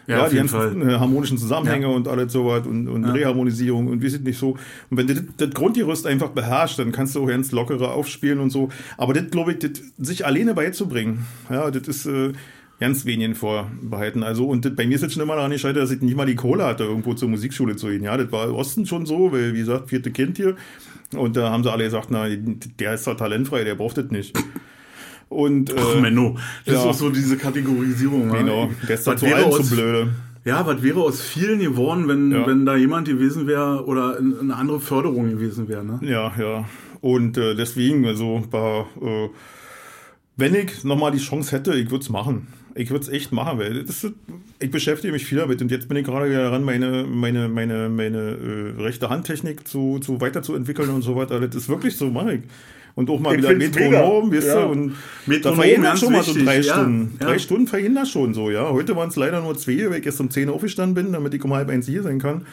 A: Ja,
B: Ja, die ganzen äh, harmonischen Zusammenhänge
A: Ja.
B: und alles sowas und, und Reharmonisierung und wie sieht nicht so. Und wenn du das, das Grundgerüst einfach beherrschst, dann kannst du auch ganz lockere aufspielen und so. Aber das, glaube ich, das, sich alleine beizubringen, ja, das ist äh, ganz wenigen vorbehalten. Also, und das, bei mir ist jetzt schon immer daran gescheitert, dass ich nicht mal die Kohle hatte, irgendwo zur Musikschule zu gehen. Ja, das war im Osten schon so, weil, wie gesagt, vierte Kind hier. Und da haben sie alle gesagt, na, der ist doch talentfrei, der braucht das nicht. Und, äh,
A: Ach, Menno. Das
B: ja.
A: ist auch so diese Kategorisierung.
B: genau, ist doch
A: Was
B: zu
A: aus-
B: zu blöde.
A: Ja, was wäre aus vielen geworden, wenn,
B: Ja.
A: wenn da jemand gewesen wäre oder in- eine andere Förderung gewesen wäre, ne?
B: Ja, ja. Und äh, deswegen, also, war, äh, wenn ich nochmal die Chance hätte, ich würde es machen. Ich würde es echt machen, weil das ich beschäftige mich viel damit und jetzt bin ich gerade wieder daran, meine, meine, meine, meine äh, rechte Handtechnik zu, zu weiterzuentwickeln und so weiter. Das ist wirklich so, mache ich. Und auch mal
A: Ich
B: wieder Metronom, weißt
A: Ja.
B: du, und
A: Metronom,
B: da verhindert schon mal so
A: wichtig.
B: drei
A: Ja,
B: Stunden.
A: ja.
B: Drei Stunden verhindert schon so, ja. Heute waren es leider nur zwei, weil ich erst um 10 Uhr aufgestanden bin, damit ich um halb eins hier sein kann.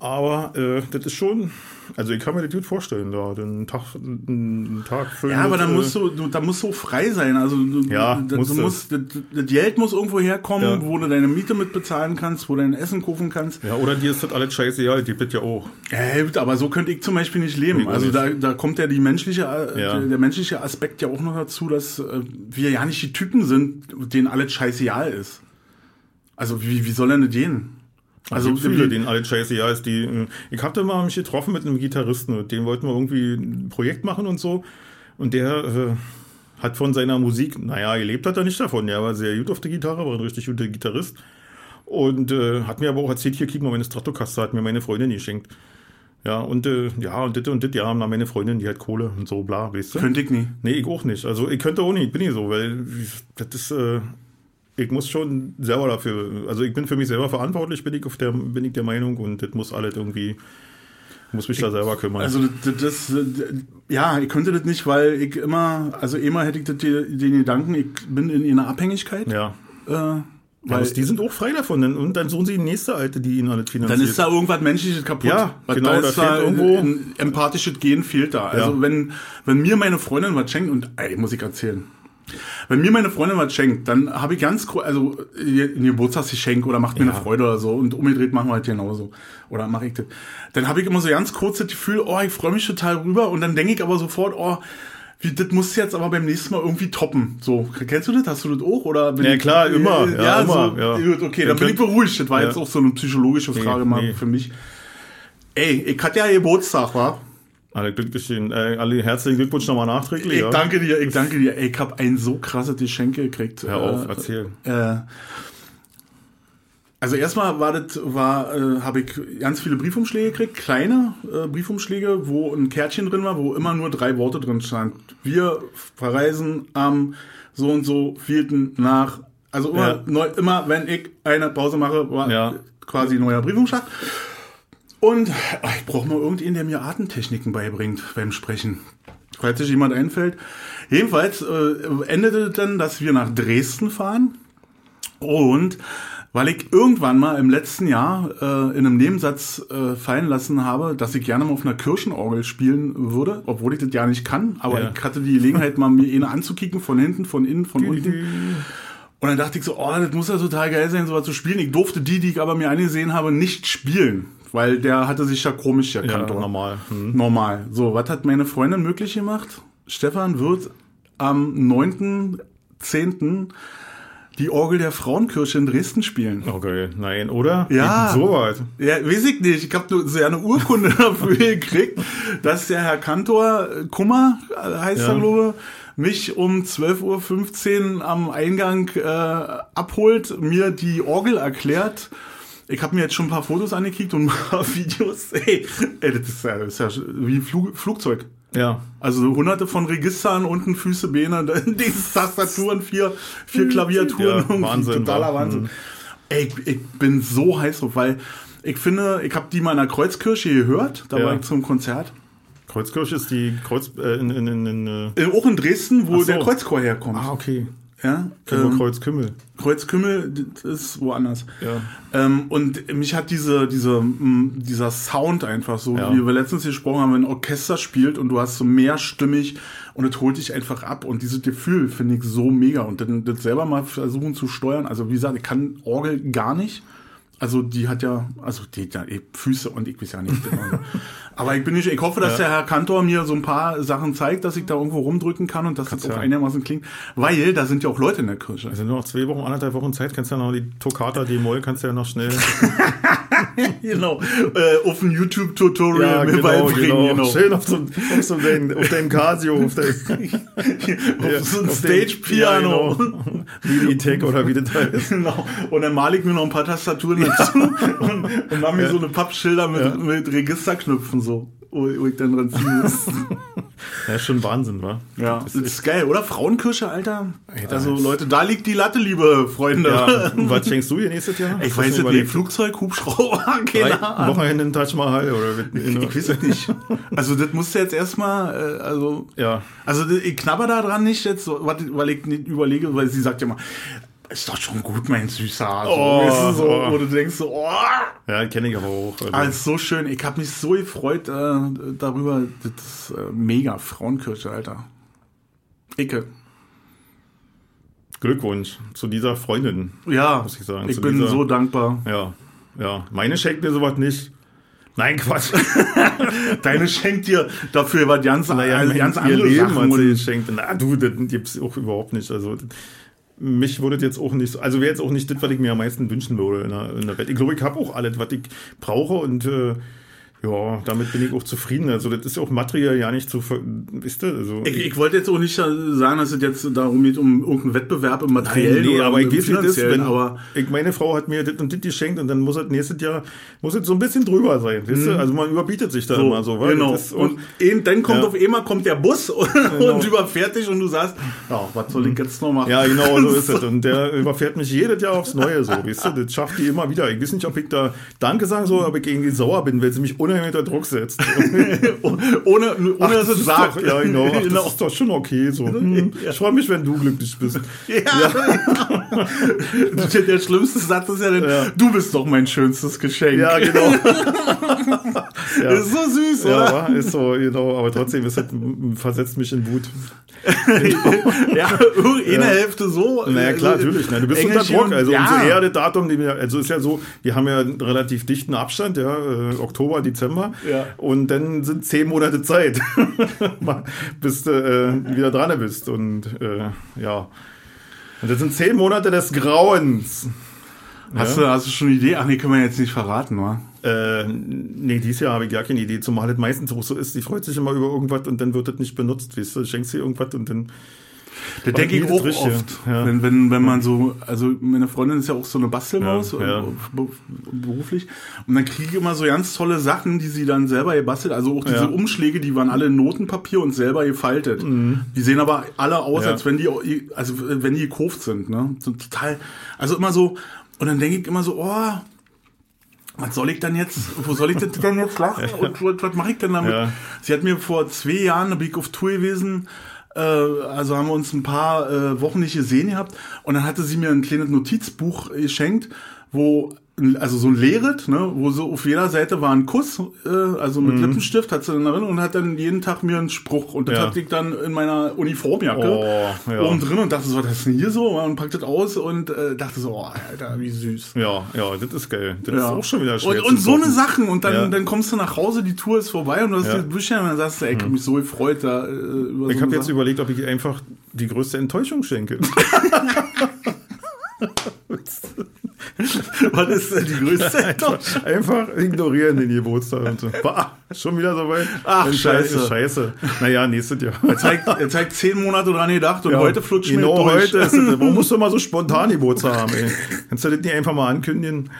B: Aber äh, das ist schon, also ich kann mir das gut vorstellen, da den Tag, einen Tag füllen.
A: Ja, aber
B: mit,
A: dann
B: äh,
A: musst du, du, da musst du frei sein. Also du,
B: Ja,
A: du,
B: musst
A: du musst, das, das Geld muss irgendwo herkommen,
B: Ja.
A: wo du deine Miete mit bezahlen kannst, wo du dein Essen kaufen kannst.
B: Ja, oder dir ist das alles scheiße, ja, die bitte ja auch.
A: Ja, gut, aber so könnte ich zum Beispiel nicht leben. Also da, da kommt ja die menschliche, äh,
B: Ja.
A: der, der menschliche Aspekt ja auch noch dazu, dass äh, wir ja nicht die Typen sind, denen alles scheißegal ist. Also wie, wie soll denn das gehen?
B: Also viele, alles scheiße, ja, ist die. äh, Ich hatte mal mich getroffen mit einem Gitarristen, mit dem wollten wir irgendwie ein Projekt machen und so. Und der äh, hat von seiner Musik, naja, gelebt hat er nicht davon. Der war sehr gut auf der Gitarre, war ein richtig guter Gitarrist. Und äh, hat mir aber auch erzählt, hier, krieg mal meine Stratocaster, hat mir meine Freundin geschenkt. Ja, und äh, ja, und das und das, ja, na, meine Freundin, die hat Kohle und so, bla, weißt du?
A: Könnte ich nie.
B: Nee, ich auch nicht. Also ich könnte auch nicht, ich bin nicht so, weil das ist, äh, ich muss schon selber dafür, also ich bin für mich selber verantwortlich, bin ich auf der, bin ich der Meinung und das muss alles irgendwie, muss mich da selber kümmern.
A: Also das, das, ja, ich könnte das nicht, weil ich immer, also immer hätte ich das, den Gedanken, ich bin in einer Abhängigkeit.
B: ja.
A: Äh,
B: Weil die sind auch frei davon. Dann- Und dann suchen sie die nächste Alte, die ihnen alles finanziert.
A: dann ist da irgendwas Menschliches kaputt.
B: Ja,
A: Weil
B: genau,
A: da
B: da
A: ist da
B: fehlt irgendwo-
A: ein empathisches Gen fehlt da. Also
B: Ja.
A: wenn, wenn mir meine Freundin was schenkt, und ey, muss ich erzählen. Wenn mir meine Freundin was schenkt, dann habe ich ganz, also ein Geburtstagsgeschenk oder macht mir
B: Ja.
A: eine Freude oder so und umgedreht machen wir halt genauso. Oder mache ich das. Dann habe ich immer so ganz kurz das Gefühl, oh, ich freue mich total rüber und dann denke ich aber sofort, oh, wie, das musst du jetzt aber beim nächsten Mal irgendwie toppen. So, kennst du das? Hast du das auch? Oder
B: Ja,
A: ich-
B: klar, immer.
A: Äh,
B: Ja, immer,
A: so,
B: ja.
A: Gut, okay,
B: Dann
A: bin ich beruhigt. Das war
B: Ja.
A: jetzt auch so eine psychologische Frage mal
B: nee.
A: für mich. Ey, ich hatte ja Geburtstag, wa?
B: Alle Glücklichen, äh, alle herzlichen Glückwunsch nochmal nachträglich.
A: Ich
B: ja.
A: danke dir, ich danke dir. Ich habe ein so krasses Geschenk gekriegt.
B: Hör auf,
A: Äh,
B: erzähl.
A: äh, also erstmal war das, war, äh, habe ich ganz viele Briefumschläge gekriegt, kleine äh, Briefumschläge, wo ein Kärtchen drin war, wo immer nur drei Worte drin stand. Wir verreisen am so und so vierten nach. Also immer,
B: Ja.
A: neu, immer wenn ich eine Pause mache, war
B: Ja.
A: quasi neuer Briefumschlag. Und ich brauche mal irgendjemanden, der mir Atemtechniken beibringt beim Sprechen. Falls sich jemand einfällt. Jedenfalls äh, endete dann, dass wir nach Dresden fahren. Und weil ich irgendwann mal im letzten Jahr äh, in einem Nebensatz äh, fallen lassen habe, dass ich gerne mal auf einer Kirchenorgel spielen würde, obwohl ich das ja nicht kann, aber
B: Ja.
A: ich hatte die Gelegenheit, mal mir eine anzukicken, von hinten, von innen, von unten. Und dann dachte ich so, oh, das muss ja total geil sein, sowas zu spielen. Ich durfte die, die ich aber mir angesehen habe, nicht spielen, weil der hatte sich ja komisch
B: Ja,
A: erkannt. oder?
B: normal. Hm.
A: Normal. So, was hat meine Freundin möglich gemacht? Stefan wird am 9.10. die Orgel der Frauenkirche in Dresden spielen.
B: Okay, nein, oder?
A: Ja.
B: So weit.
A: Ja, weiß ich nicht. Ich habe nur so eine Urkunde [LAUGHS] dafür gekriegt, dass der Herr Kantor äh, Kummer, äh, heißt
B: Ja.
A: er, glaube mich um 12.15 Uhr am Eingang äh, abholt, mir die Orgel erklärt. Ich habe mir jetzt schon ein paar Fotos angekickt und ein paar [LAUGHS] Videos. Ey, ey das, ist ja, das ist ja wie ein Flug, Flugzeug.
B: Ja.
A: Also hunderte von Registern, unten Füße, Beine, [LAUGHS] diese Tastaturen, vier, vier Klaviaturen.
B: Ja. Wahnsinn,
A: Totaler
B: wa?
A: Wahnsinn.
B: Mhm.
A: Ey, ich, ich bin so heiß drauf, weil ich finde, ich habe die mal in der Kreuzkirche gehört, da
B: Ja.
A: war ich zum Konzert.
B: Kreuzkirche ist die Kreuz, äh, in, in, in, in äh,
A: auch in Dresden, wo
B: so.
A: der Kreuzchor herkommt.
B: Ah, okay.
A: Ja,
B: Ähm,
A: ähm,
B: Kreuzkümmel.
A: Kreuzkümmel ist woanders.
B: Ja.
A: Ähm, und mich hat diese, diese, dieser Sound einfach so,
B: Ja.
A: wie wir letztens gesprochen haben, wenn ein Orchester spielt und du hast so mehrstimmig und das holt dich einfach ab. Und dieses Gefühl finde ich so mega. Und dann das selber mal versuchen zu steuern. Also wie gesagt, ich kann Orgel gar nicht. Also die hat ja, also die hat ja eh Füße und ich weiß ja nicht. [LAUGHS] Aber ich bin nicht, ich hoffe, dass
B: Ja.
A: der Herr Kantor mir so ein paar Sachen zeigt, dass ich da irgendwo rumdrücken kann und dass das auch
B: ja.
A: einigermaßen klingt. Weil da sind ja auch Leute in der Kirche.
B: Also nur noch zwei Wochen, anderthalb Wochen Zeit, kannst du ja noch die Toccata, die Moll, kannst du ja noch schnell. [LAUGHS] [LAUGHS]
A: genau. Äh, auf ein YouTube-Tutorial mir beibringen. Genau.
B: Schön auf so, auf so dein, auf deinem Casio, auf, dein,
A: auf so ein Stage-Piano.
B: Ja, genau. Midi-Tech oder wie das heißt.
A: Genau. Und dann male ich mir noch ein paar Tastaturen dazu und, und mache mir so eine Pappschilder mit,
B: Ja.
A: mit Registerknöpfen so, wo, wo ich dann dran ziehen muss. [LAUGHS]
B: Ja, ist schon Wahnsinn, wa?
A: ja, das ist geil, oder? Frauenkirche, Alter.
B: da
A: also
B: ist-
A: Leute, da liegt die Latte, liebe Freunde.
B: Ja, was schenkst du dir nächstes Jahr?
A: Ich weiß es nicht.
B: überlegt?
A: Flugzeug, Hubschrauber, [LAUGHS] keine Ahnung.
B: Wochenende in Taj Mahal oder mit,
A: Ich weiß es nicht. Also das musst du jetzt erstmal, äh, also
B: Ja.
A: Also ich knabber da dran nicht jetzt, weil ich nicht überlege, weil sie sagt ja immer, ist doch schon gut, mein Süßer. So,
B: Oh,
A: so,
B: oh.
A: Wo du denkst so, oh,
B: Ja, kenne ich aber auch. Also,
A: ah, ist so schön. Ich habe mich so gefreut äh, darüber. Das ist äh, mega. Frauenkirche, Alter. Icke.
B: Glückwunsch zu dieser Freundin.
A: Ja,
B: Muss ich sagen,
A: ich
B: zu
A: bin
B: dieser-
A: so dankbar.
B: Ja, ja. Meine schenkt mir sowas nicht. Nein, Quatsch. [LAUGHS]
A: Deine schenkt dir dafür was ganz,
B: naja,
A: äh, ganz
B: ihr
A: andere
B: Leben
A: Sachen. Und,
B: geschenkt. Na, du, das gibt's auch überhaupt nicht. Also, mich würde jetzt auch nicht, also wäre jetzt auch nicht das, was ich mir am meisten wünschen würde in der, in der Welt. Ich glaube, ich habe auch alles, was ich brauche und äh, Ja, damit bin ich auch zufrieden. Also das ist auch materiell ja nicht zu, ver- wisst ihr, also
A: Ich, ich wollte jetzt auch nicht sagen, dass es jetzt darum geht, um irgendeinen Wettbewerb im Materiellen
B: nee,
A: oder
B: aber ich weiß, wie das wenn,
A: aber
B: ich, meine Frau hat mir das und das geschenkt und dann muss es nächstes Jahr, muss es so ein bisschen drüber sein, wisst ihr? Also man überbietet sich da
A: Mhm. so,
B: immer so, weil
A: genau.
B: ist auch-
A: Und eben, dann kommt
B: Ja.
A: auf einmal kommt der Bus und, [LAUGHS] und überfährt dich und du sagst, ja, was soll ich jetzt noch machen?
B: Ja, genau so ist es. [LAUGHS] Und der überfährt mich jedes Jahr aufs Neue so, weißt du? Das schafft die immer wieder. Ich weiß nicht, ob ich da Danke sagen soll, ob ich irgendwie sauer bin, weil sie mich unheimlich unter Druck setzt. [LAUGHS]
A: ohne, ohne
B: Ach,
A: dass es sagt.
B: Doch, ja, genau. Ach,
A: Genau.
B: Das ist doch schon okay so. Hm, Ich freue mich, wenn du glücklich bist.
A: Ja. der, der schlimmste Satz ist ja, dann,
B: Ja.
A: du bist doch mein schönstes Geschenk.
B: Ja, genau. [LAUGHS] ja.
A: Das ist so süß,
B: Ja,
A: oder?
B: wa? ist so, genau. Aber trotzdem, es hat, versetzt mich in Wut. [LAUGHS]
A: Ja, eine Hälfte so.
B: Naja, klar,
A: Also,
B: natürlich. Ne? Du bist unter
A: Engelchen,
B: Druck. Also
A: ja.
B: umso eher das Datum, also ist ja so, wir haben ja einen relativ dichten Abstand, ja, äh, Oktober, Dezember.
A: Ja.
B: Und dann sind zehn Monate Zeit, [LAUGHS] bis du äh, wieder dran bist. Und äh, ja. Und das sind zehn Monate des Grauens.
A: Hast, du, hast du schon eine Idee? Ach nee, können wir jetzt nicht verraten, wa?
B: Äh, nee, dieses Jahr habe ich gar keine Idee, zumal das meistens auch so ist, die freut sich immer über irgendwas und dann wird das nicht benutzt, weißt du, schenkst ihr irgendwas und dann
A: Das denke ich auch
B: Richtige,
A: oft.
B: ja.
A: Wenn, wenn, wenn man so, also meine Freundin ist ja auch so eine Bastelmaus,
B: Ja,
A: äh, be- beruflich. Und dann kriege ich immer so ganz tolle Sachen, die sie dann selber gebastelt. Also auch diese.
B: Mhm.
A: Umschläge, die waren alle in Notenpapier und selber gefaltet. Die sehen aber alle aus, als wenn die, also wenn die gekauft sind, ne? So total, also immer so, und dann denke ich immer so, oh, was soll ich dann jetzt, wo soll ich das denn jetzt lachen? [LAUGHS] Und was, was mache ich denn damit?
B: Ja.
A: Sie hat mir vor zwei Jahren, da bin ich auf Tour gewesen, äh, also haben wir uns ein paar äh, Wochen nicht gesehen gehabt. Und dann hatte sie mir ein kleines Notizbuch geschenkt, wo also so ein Lehret, ne, wo so auf jeder Seite war ein Kuss, äh, also mit Lippenstift, hat sie dann drin und hat dann jeden Tag mir einen Spruch und das
B: Ja.
A: hatte ich dann in meiner Uniformjacke
B: Oh, ja.
A: oben drin und dachte so, was ist denn hier so? Und packt das aus und äh, dachte so, oh, Alter, wie süß.
B: Ja, ja, das ist geil. Das ist
A: Ja.
B: auch schon wieder schwer.
A: Und, und so eine. Sachen und dann, dann kommst du nach Hause, die Tour ist vorbei und du hast
B: Ja.
A: das Büchlein und dann sagst du, ey, ich hab mich so gefreut da äh, über
B: Ich
A: so
B: habe jetzt überlegt, ob ich einfach die größte Enttäuschung schenke. [LAUGHS] [LAUGHS] [LAUGHS]
A: Was ist denn die größte [LAUGHS] Enttäuschung?
B: Einfach ignorieren den Geburtstag und so. Bah, schon wieder soweit.
A: Ach,
B: Dann
A: scheiße.
B: Scheiße. Naja, nächstes Jahr.
A: Er zeigt, er zeigt zehn Monate dran gedacht und heute flutscht mir
B: genau
A: durch.
B: heute. Ist [LAUGHS] warum musst du immer so spontan Geburtstag haben, ey? Kannst du das nicht einfach mal ankündigen?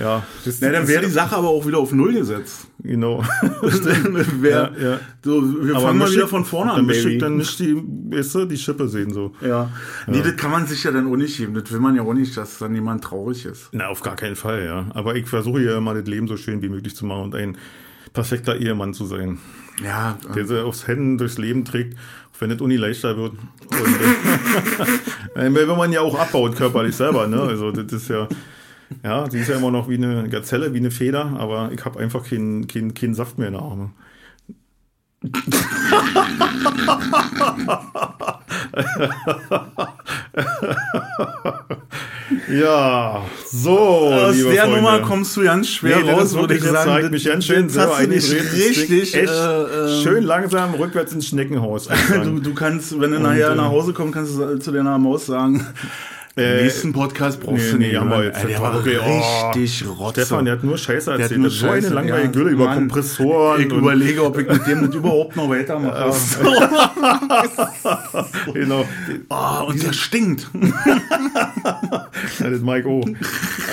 B: Ja, das,
A: Na, dann
B: das-
A: wäre die Sache aber auch wieder auf Null gesetzt.
B: Genau. [LAUGHS] [LAUGHS]
A: Wär,
B: Ja, ja.
A: So, wir
B: Aber
A: fangen mal wieder von vorne an,
B: Dann
A: Baby.
B: dann nicht die, weißt du, die Schippe sehen so.
A: ja. Nee, das kann man sich ja dann auch nicht geben. Das will man ja auch nicht, dass dann jemand traurig ist.
B: Na, auf gar keinen Fall, ja. Aber ich versuche ja immer das Leben so schön wie möglich zu machen und ein perfekter Ehemann zu sein.
A: Ja,
B: der sie aufs Händen durchs Leben trägt, auch wenn es uni leichter wird. Und, äh, [LAUGHS] wenn man ja auch abbaut körperlich selber, ne? Also das ist ja, ja, sie ist ja immer noch wie eine Gazelle, wie eine Feder, aber ich habe einfach keinen keinen keinen Saft mehr in den Armen. [LAUGHS] ja, so.
A: Aus der
B: Freunde.
A: Nummer kommst du ganz schwer
B: Nee,
A: raus, würde ich sagen.
B: zeigt mich ganz schön selber
A: hast du nicht richtig.
B: echt
A: äh, äh,
B: schön langsam rückwärts ins Schneckenhaus. [LAUGHS]
A: Du, du kannst, wenn du nachher
B: äh,
A: nach Hause kommst, kannst du zu deiner Maus sagen,
B: Äh,
A: nächsten Podcast brauchst
B: nee,
A: du nicht.
B: nee, haben wir jetzt.
A: Der
B: Das
A: war
B: wirklich, oh,
A: richtig rotze.
B: Stefan, der hat nur Scheiße
A: hat
B: erzählt.
A: nur
B: Das ist so eine
A: Scheiße,
B: langweilige
A: ja.
B: Gülle über
A: Mann,
B: Kompressoren.
A: Ich überlege, ob ich mit dem das überhaupt noch weitermache.
B: genau.
A: Oh, und der stinkt.
B: Das Mike O.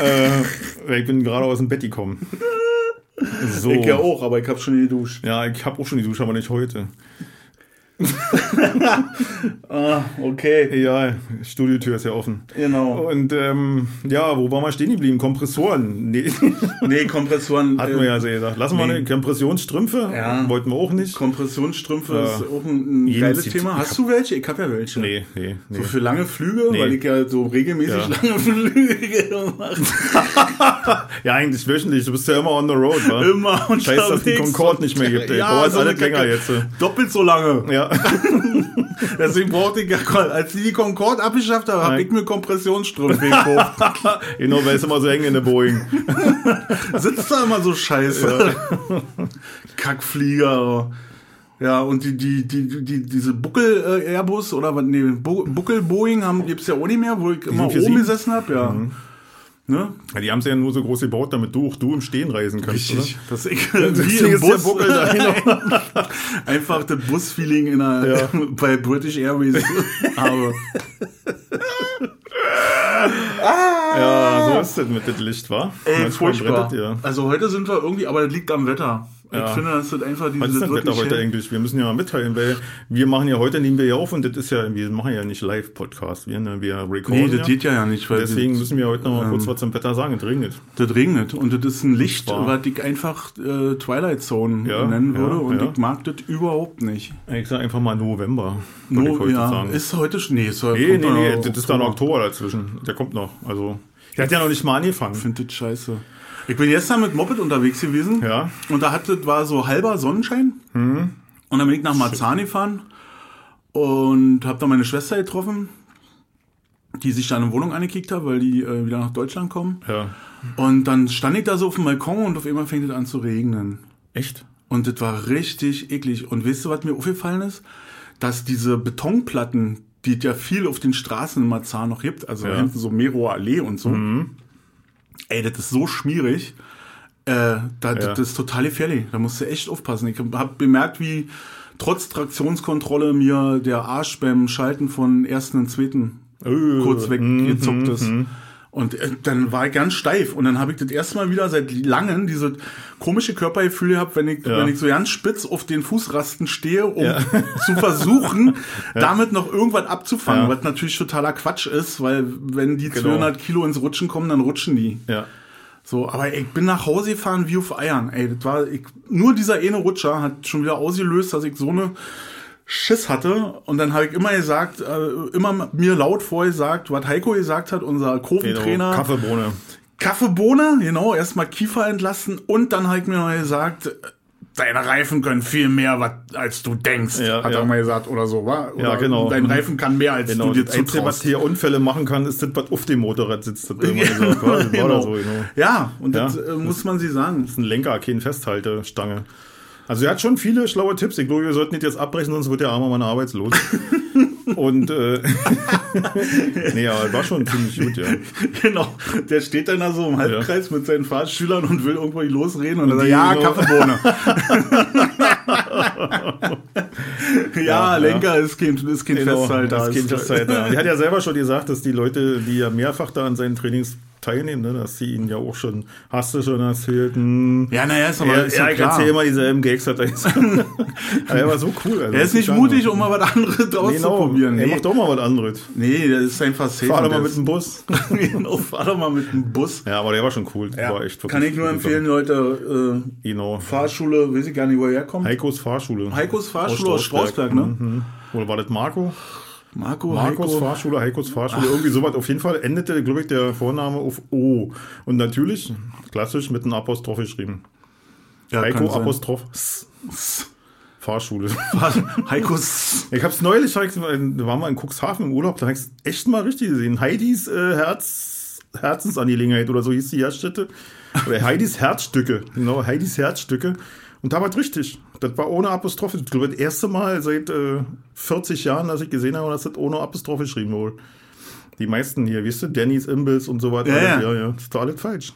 B: äh, ich bin gerade aus dem Bett gekommen. [LAUGHS] So.
A: Ich ja auch, aber ich habe schon geduscht.
B: Ja, ich habe auch schon die Dusche, aber nicht heute. [LAUGHS]
A: Ah, okay.
B: Ja, Studiotür ist ja offen.
A: Genau.
B: Und ähm, ja, wo waren wir stehen geblieben? Kompressoren. Nee, [LAUGHS]
A: Nee, Kompressoren.
B: hatten
A: äh,
B: wir ja so gesagt. Lassen wir
A: nee.
B: eine Kompressionsstrümpfe.
A: Ja.
B: Wollten wir auch nicht.
A: Kompressionsstrümpfe
B: Ja.
A: ist auch ein, ein geiles
B: zieht-
A: Thema. Hast du welche? Ich habe ja welche.
B: Nee, nee, nee.
A: So für lange Flüge,
B: Nee.
A: weil ich ja so regelmäßig
B: Ja.
A: lange [LAUGHS] Flüge mache.
B: Ja, eigentlich wöchentlich. Du bist ja immer on the road, wa?
A: Immer und
B: Scheiß, dass die Concorde nicht mehr gibt. Ey.
A: Ja,
B: Dauert
A: so
B: alles länger jetzt.
A: Doppelt so lange.
B: Ja. [LAUGHS]
A: Deswegen brauchte ich, ja- als die die Concorde abgeschafft haben, habe ich mir Kompressionsstrümpfe gekauft. [LAUGHS]
B: genau, weil es immer so eng in der Boeing. [LAUGHS]
A: Sitzt da immer so scheiße. Kackflieger. Ja, und die, die, die, die, diese Buckel-Airbus oder was, nee, Bu- Buckel-Boeing haben, gibt's ja auch nicht mehr, wo ich immer oben gesessen habe, ja. Ne?
B: Ja, die haben es ja nur so groß gebaut, damit du auch du im Stehen reisen kannst,
A: Richtig. Das ich,
B: oder?
A: im
B: ist der
A: Bus.
B: Buckel da, genau. [LAUGHS]
A: Einfach das Busfeeling in einer,
B: Ja. [LAUGHS]
A: bei British Airways [LAUGHS] habe.
B: Ja, so ist das mit dem Licht, wa?
A: Ey,
B: Manchmal
A: furchtbar.
B: das, ja.
A: Also heute sind wir irgendwie, aber das liegt am Wetter.
B: Ja.
A: Ich finde, das ist einfach diese
B: Was ist das
A: wirklich
B: Wetter heute eigentlich? Wir müssen ja mal mitteilen, weil wir machen ja heute, nehmen wir ja auf und das ist ja, wir machen ja nicht Live-Podcast, wir, ne, wir recorden
A: Nee, das
B: ja.
A: geht ja, ja nicht, weil
B: Deswegen
A: das,
B: müssen wir heute noch mal kurz was zum Wetter sagen. Es regnet.
A: das regnet. Und das ist ein Licht, was ich einfach äh, Twilight Zone
B: Ja,
A: nennen würde. und ich mag das überhaupt nicht.
B: Ich sag einfach mal November, würde ich
A: No,
B: heute
A: ja,
B: sagen.
A: ist heute schon. Nee, ist heute
B: nee, nee, nee, das ist dann Oktober dazwischen. Der kommt noch. Also, der hat ja noch nicht mal angefangen.
A: Ich finde das scheiße. Ich bin gestern mit Moped unterwegs gewesen.
B: Ja.
A: Und da hatte, war so halber Sonnenschein. Und dann bin ich nach Marzahn gefahren und habe da meine Schwester getroffen, die sich da eine Wohnung angekickt hat, weil die äh, wieder nach Deutschland kommen.
B: Ja.
A: Und dann stand ich da so auf dem Balkon und auf einmal fängt es an zu regnen.
B: Echt?
A: Und das war richtig eklig. Und weißt du, was mir aufgefallen ist? Dass diese Betonplatten, die es ja viel auf den Straßen in Marzahn noch gibt, also
B: Ja.
A: hinten so Meroer Allee und so, ey, das ist so schmierig. Äh, da, Das ist total gefährlich. Da musst du echt aufpassen. Ich habe bemerkt, wie trotz Traktionskontrolle mir der Arsch beim Schalten von ersten und zweiten
B: Äh,
A: kurz weggezuckt
B: mhm,
A: ist. Und äh, dann war ich ganz steif. Und dann habe ich das erste Mal wieder seit langem diese komische Körpergefühl gehabt, wenn ich,
B: Ja.
A: wenn ich so ganz spitz auf den Fußrasten stehe, um [LAUGHS] zu versuchen, damit noch irgendwas abzufangen,
B: Ja.
A: was natürlich totaler Quatsch ist, weil wenn die
B: Genau.
A: 200 Kilo ins Rutschen kommen, dann rutschen die.
B: Ja.
A: So, aber ich bin nach Hause gefahren wie auf Eiern. Ey, das war, ich, nur dieser eine Rutscher hat schon wieder ausgelöst, dass ich so eine Schiss hatte. Und dann habe ich immer gesagt, äh, immer mir laut vorgesagt, was Heiko gesagt hat, unser Kurventrainer.
B: Genau. Kaffeebohne.
A: Kaffeebohne, genau, erstmal Kiefer entlassen und dann habe ich mir noch gesagt, deine Reifen können viel mehr, was, als du denkst,
B: Ja,
A: hat
B: ja.
A: er mal gesagt oder so, wa? Oder
B: Ja, genau.
A: Dein Reifen kann mehr, als
B: Genau,
A: du dir
B: das Einzige, was
A: zutraust.
B: hier Unfälle machen kann, ist das, was auf dem Motorrad sitzt. Das immer [LAUGHS] gesagt, war, das war
A: Genau.
B: so, genau.
A: Ja, und
B: Ja.
A: das äh, muss man sie sagen.
B: Das ist ein Lenker, keine Festhaltestange. Also er hat schon viele schlaue Tipps. Ich glaube, wir sollten nicht jetzt abbrechen, sonst wird der arme Mann arbeitslos. [LAUGHS] Und äh, [LAUGHS] nee, aber war schon ziemlich gut, ja.
A: Genau, der steht dann da so im Halbkreis mit seinen Fahrschülern und will irgendwo losreden und, dann sagt,
B: die
A: ja,
B: genau-
A: Kaffeebohne. [LAUGHS] ja,
B: Ja,
A: Lenker ist kein, ist kein Festhalter.
B: Das
A: Ist-
B: Kind Festhalter. Die hat ja selber schon gesagt, dass die Leute, die ja mehrfach da an seinen Trainings teilnehmen, ne, dass sie ihn ja auch schon, hast du schon erzählt, hm,
A: Ja, naja, ist aber ist
B: ja,
A: ja klar.
B: erzähle immer dieselben Gags, hat er. Aber [LAUGHS] er war so cool. Also,
A: Er ist nicht mutig, um mal was anderes auszuprobieren.
B: Er
A: Nee,
B: macht doch mal was anderes.
A: nee, das ist einfach safe.
B: Fahr doch mal mit dem Bus. [LAUGHS]
A: genau, fahr doch mal mit dem Bus.
B: Ja, aber der war schon cool.
A: Ja,
B: War echt
A: Kann ich nur empfehlen, Leute, äh,
B: Genau.
A: Fahrschule, weiß ich gar nicht, wo er herkommt.
B: Heikos Fahrschule.
A: Heikos Fahrschule aus Strausberg, ne?
B: Mhm. Oder war das Marco?
A: Marco,
B: Marcos
A: Heiko.
B: Fahrschule, Heikos Fahrschule, irgendwie sowas. Auf jeden Fall endete, glaube ich, der Vorname auf O. Und natürlich, klassisch, mit einem Apostroph geschrieben.
A: Ja,
B: Heiko. Apostroph S. Fahrschule. [LAUGHS]
A: Heikos.
B: Ich hab's neulich, hab ich's, da waren wir in Cuxhaven im Urlaub, da hab ich's echt mal richtig gesehen. Heidis äh, Herz, Herzensangelegenheit oder so hieß die Herzstätte. Oder Heidis Herzstücke. Genau, Heidis Herzstücke. Und da war es richtig. Das war ohne Apostrophe. Ich glaube, das erste Mal seit äh, 40 Jahren, dass ich gesehen habe, dass das ohne Apostrophe geschrieben wurde. Die meisten hier, weißt du, Denny's Imbiss und so weiter.
A: Ja, ja.
B: ja, ja. Das ist doch alles falsch.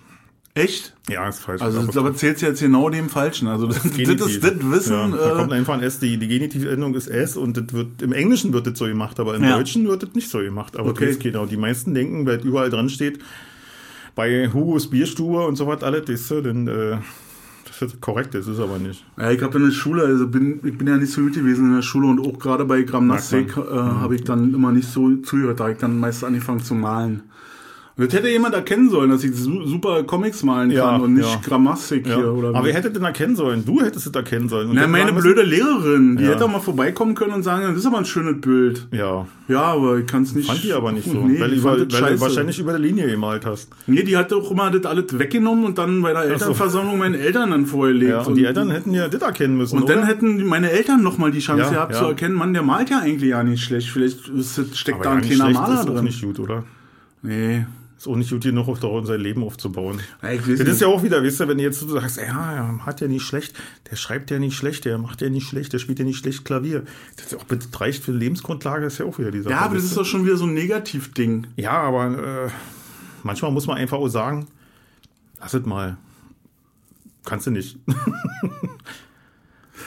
A: Echt?
B: Ja, ist falsch.
A: Also,
B: Aber-
A: aber zählt jetzt genau dem Falschen. Also, das, das ist das Wissen.
B: Ja, da kommt
A: äh,
B: einfach ein S, die, die Genitivendung ist S und das wird, im Englischen wird das so gemacht, aber im
A: Ja.
B: Deutschen wird das nicht so gemacht. Aber
A: Okay.
B: das geht auch. Die meisten denken, weil überall dran steht, bei Hugos Bierstube und so was alles, das, ist, dann, äh, ist korrekt, das ist aber nicht.
A: ja, ich habe in der Schule, also bin, ich bin ja nicht so gut gewesen in der Schule und auch gerade bei Grammatik äh,
B: Mhm.
A: habe ich dann immer nicht so zugehört. Da habe ich dann meist angefangen zu malen. Und das hätte jemand erkennen sollen, dass ich su super Comics malen
B: Ja,
A: kann und nicht
B: ja.
A: Grammatik
B: Ja.
A: hier. Oder
B: aber wer hätte denn erkennen sollen? Du hättest es erkennen sollen. Und
A: Na,
B: dann
A: meine blöde Lehrerin, die hätte auch mal vorbeikommen können und sagen, das ist aber ein schönes Bild.
B: Ja,
A: Ja, aber ich kann es nicht.
B: fand die aber nicht [LAUGHS] so.
A: Nee,
B: weil,
A: fand
B: weil,
A: das
B: weil du wahrscheinlich über der Linie gemalt hast.
A: Nee, die hat doch immer das alles weggenommen und dann bei der Elternversammlung meinen Eltern dann vorgelegt.
B: Ja, und die Eltern hätten ja das erkennen müssen.
A: Und dann
B: oder?
A: hätten die- meine Eltern noch mal die Chance gehabt zu erkennen, Mann, der malt ja eigentlich ja nicht schlecht. Vielleicht das- steckt
B: aber
A: da ein kleiner Maler
B: ist auch
A: drin.
B: nicht gut, oder?
A: Nee.
B: Ist auch nicht gut genug, auf darauf sein Leben aufzubauen.
A: Ja,
B: Das ist
A: nicht.
B: ja auch wieder, weißt du, wenn du jetzt so sagst, ja, er hat ja nicht schlecht, der schreibt ja nicht schlecht, der macht ja nicht schlecht, der spielt ja nicht schlecht Klavier. Das ist auch reicht für Lebensgrundlage, ist ja auch wieder dieser.
A: Ja, aber das ist doch schon wieder so ein Negativding.
B: Ja, aber äh, manchmal muss man einfach auch sagen, lass es mal. Kannst du nicht. [LAUGHS]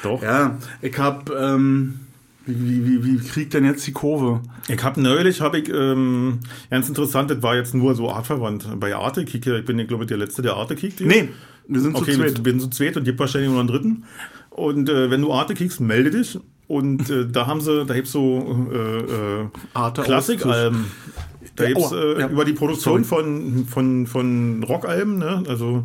A: Doch. Ja, ich hab, ähm, wie, wie, wie kriegt denn jetzt die Kurve?
B: Ich habe neulich, habe ich, ähm, ganz interessant, das war jetzt nur so artverwandt. Bei Arte kick, ich bin, glaube ich, der Letzte, der Arte kickt.
A: Nee, wir sind
B: okay,
A: zu zweit.
B: wir sind zu zweit und gibt wahrscheinlich nur einen dritten. Und äh, wenn du Arte kickst, melde dich. Und äh, da haben sie, da gibt's so äh, äh,
A: Arte
B: Klassikalben. Da
A: Ja,
B: gibt's
A: oh,
B: äh,
A: ja.
B: über die Produktion
A: Sorry.
B: von, von, von Rockalben, ne? Also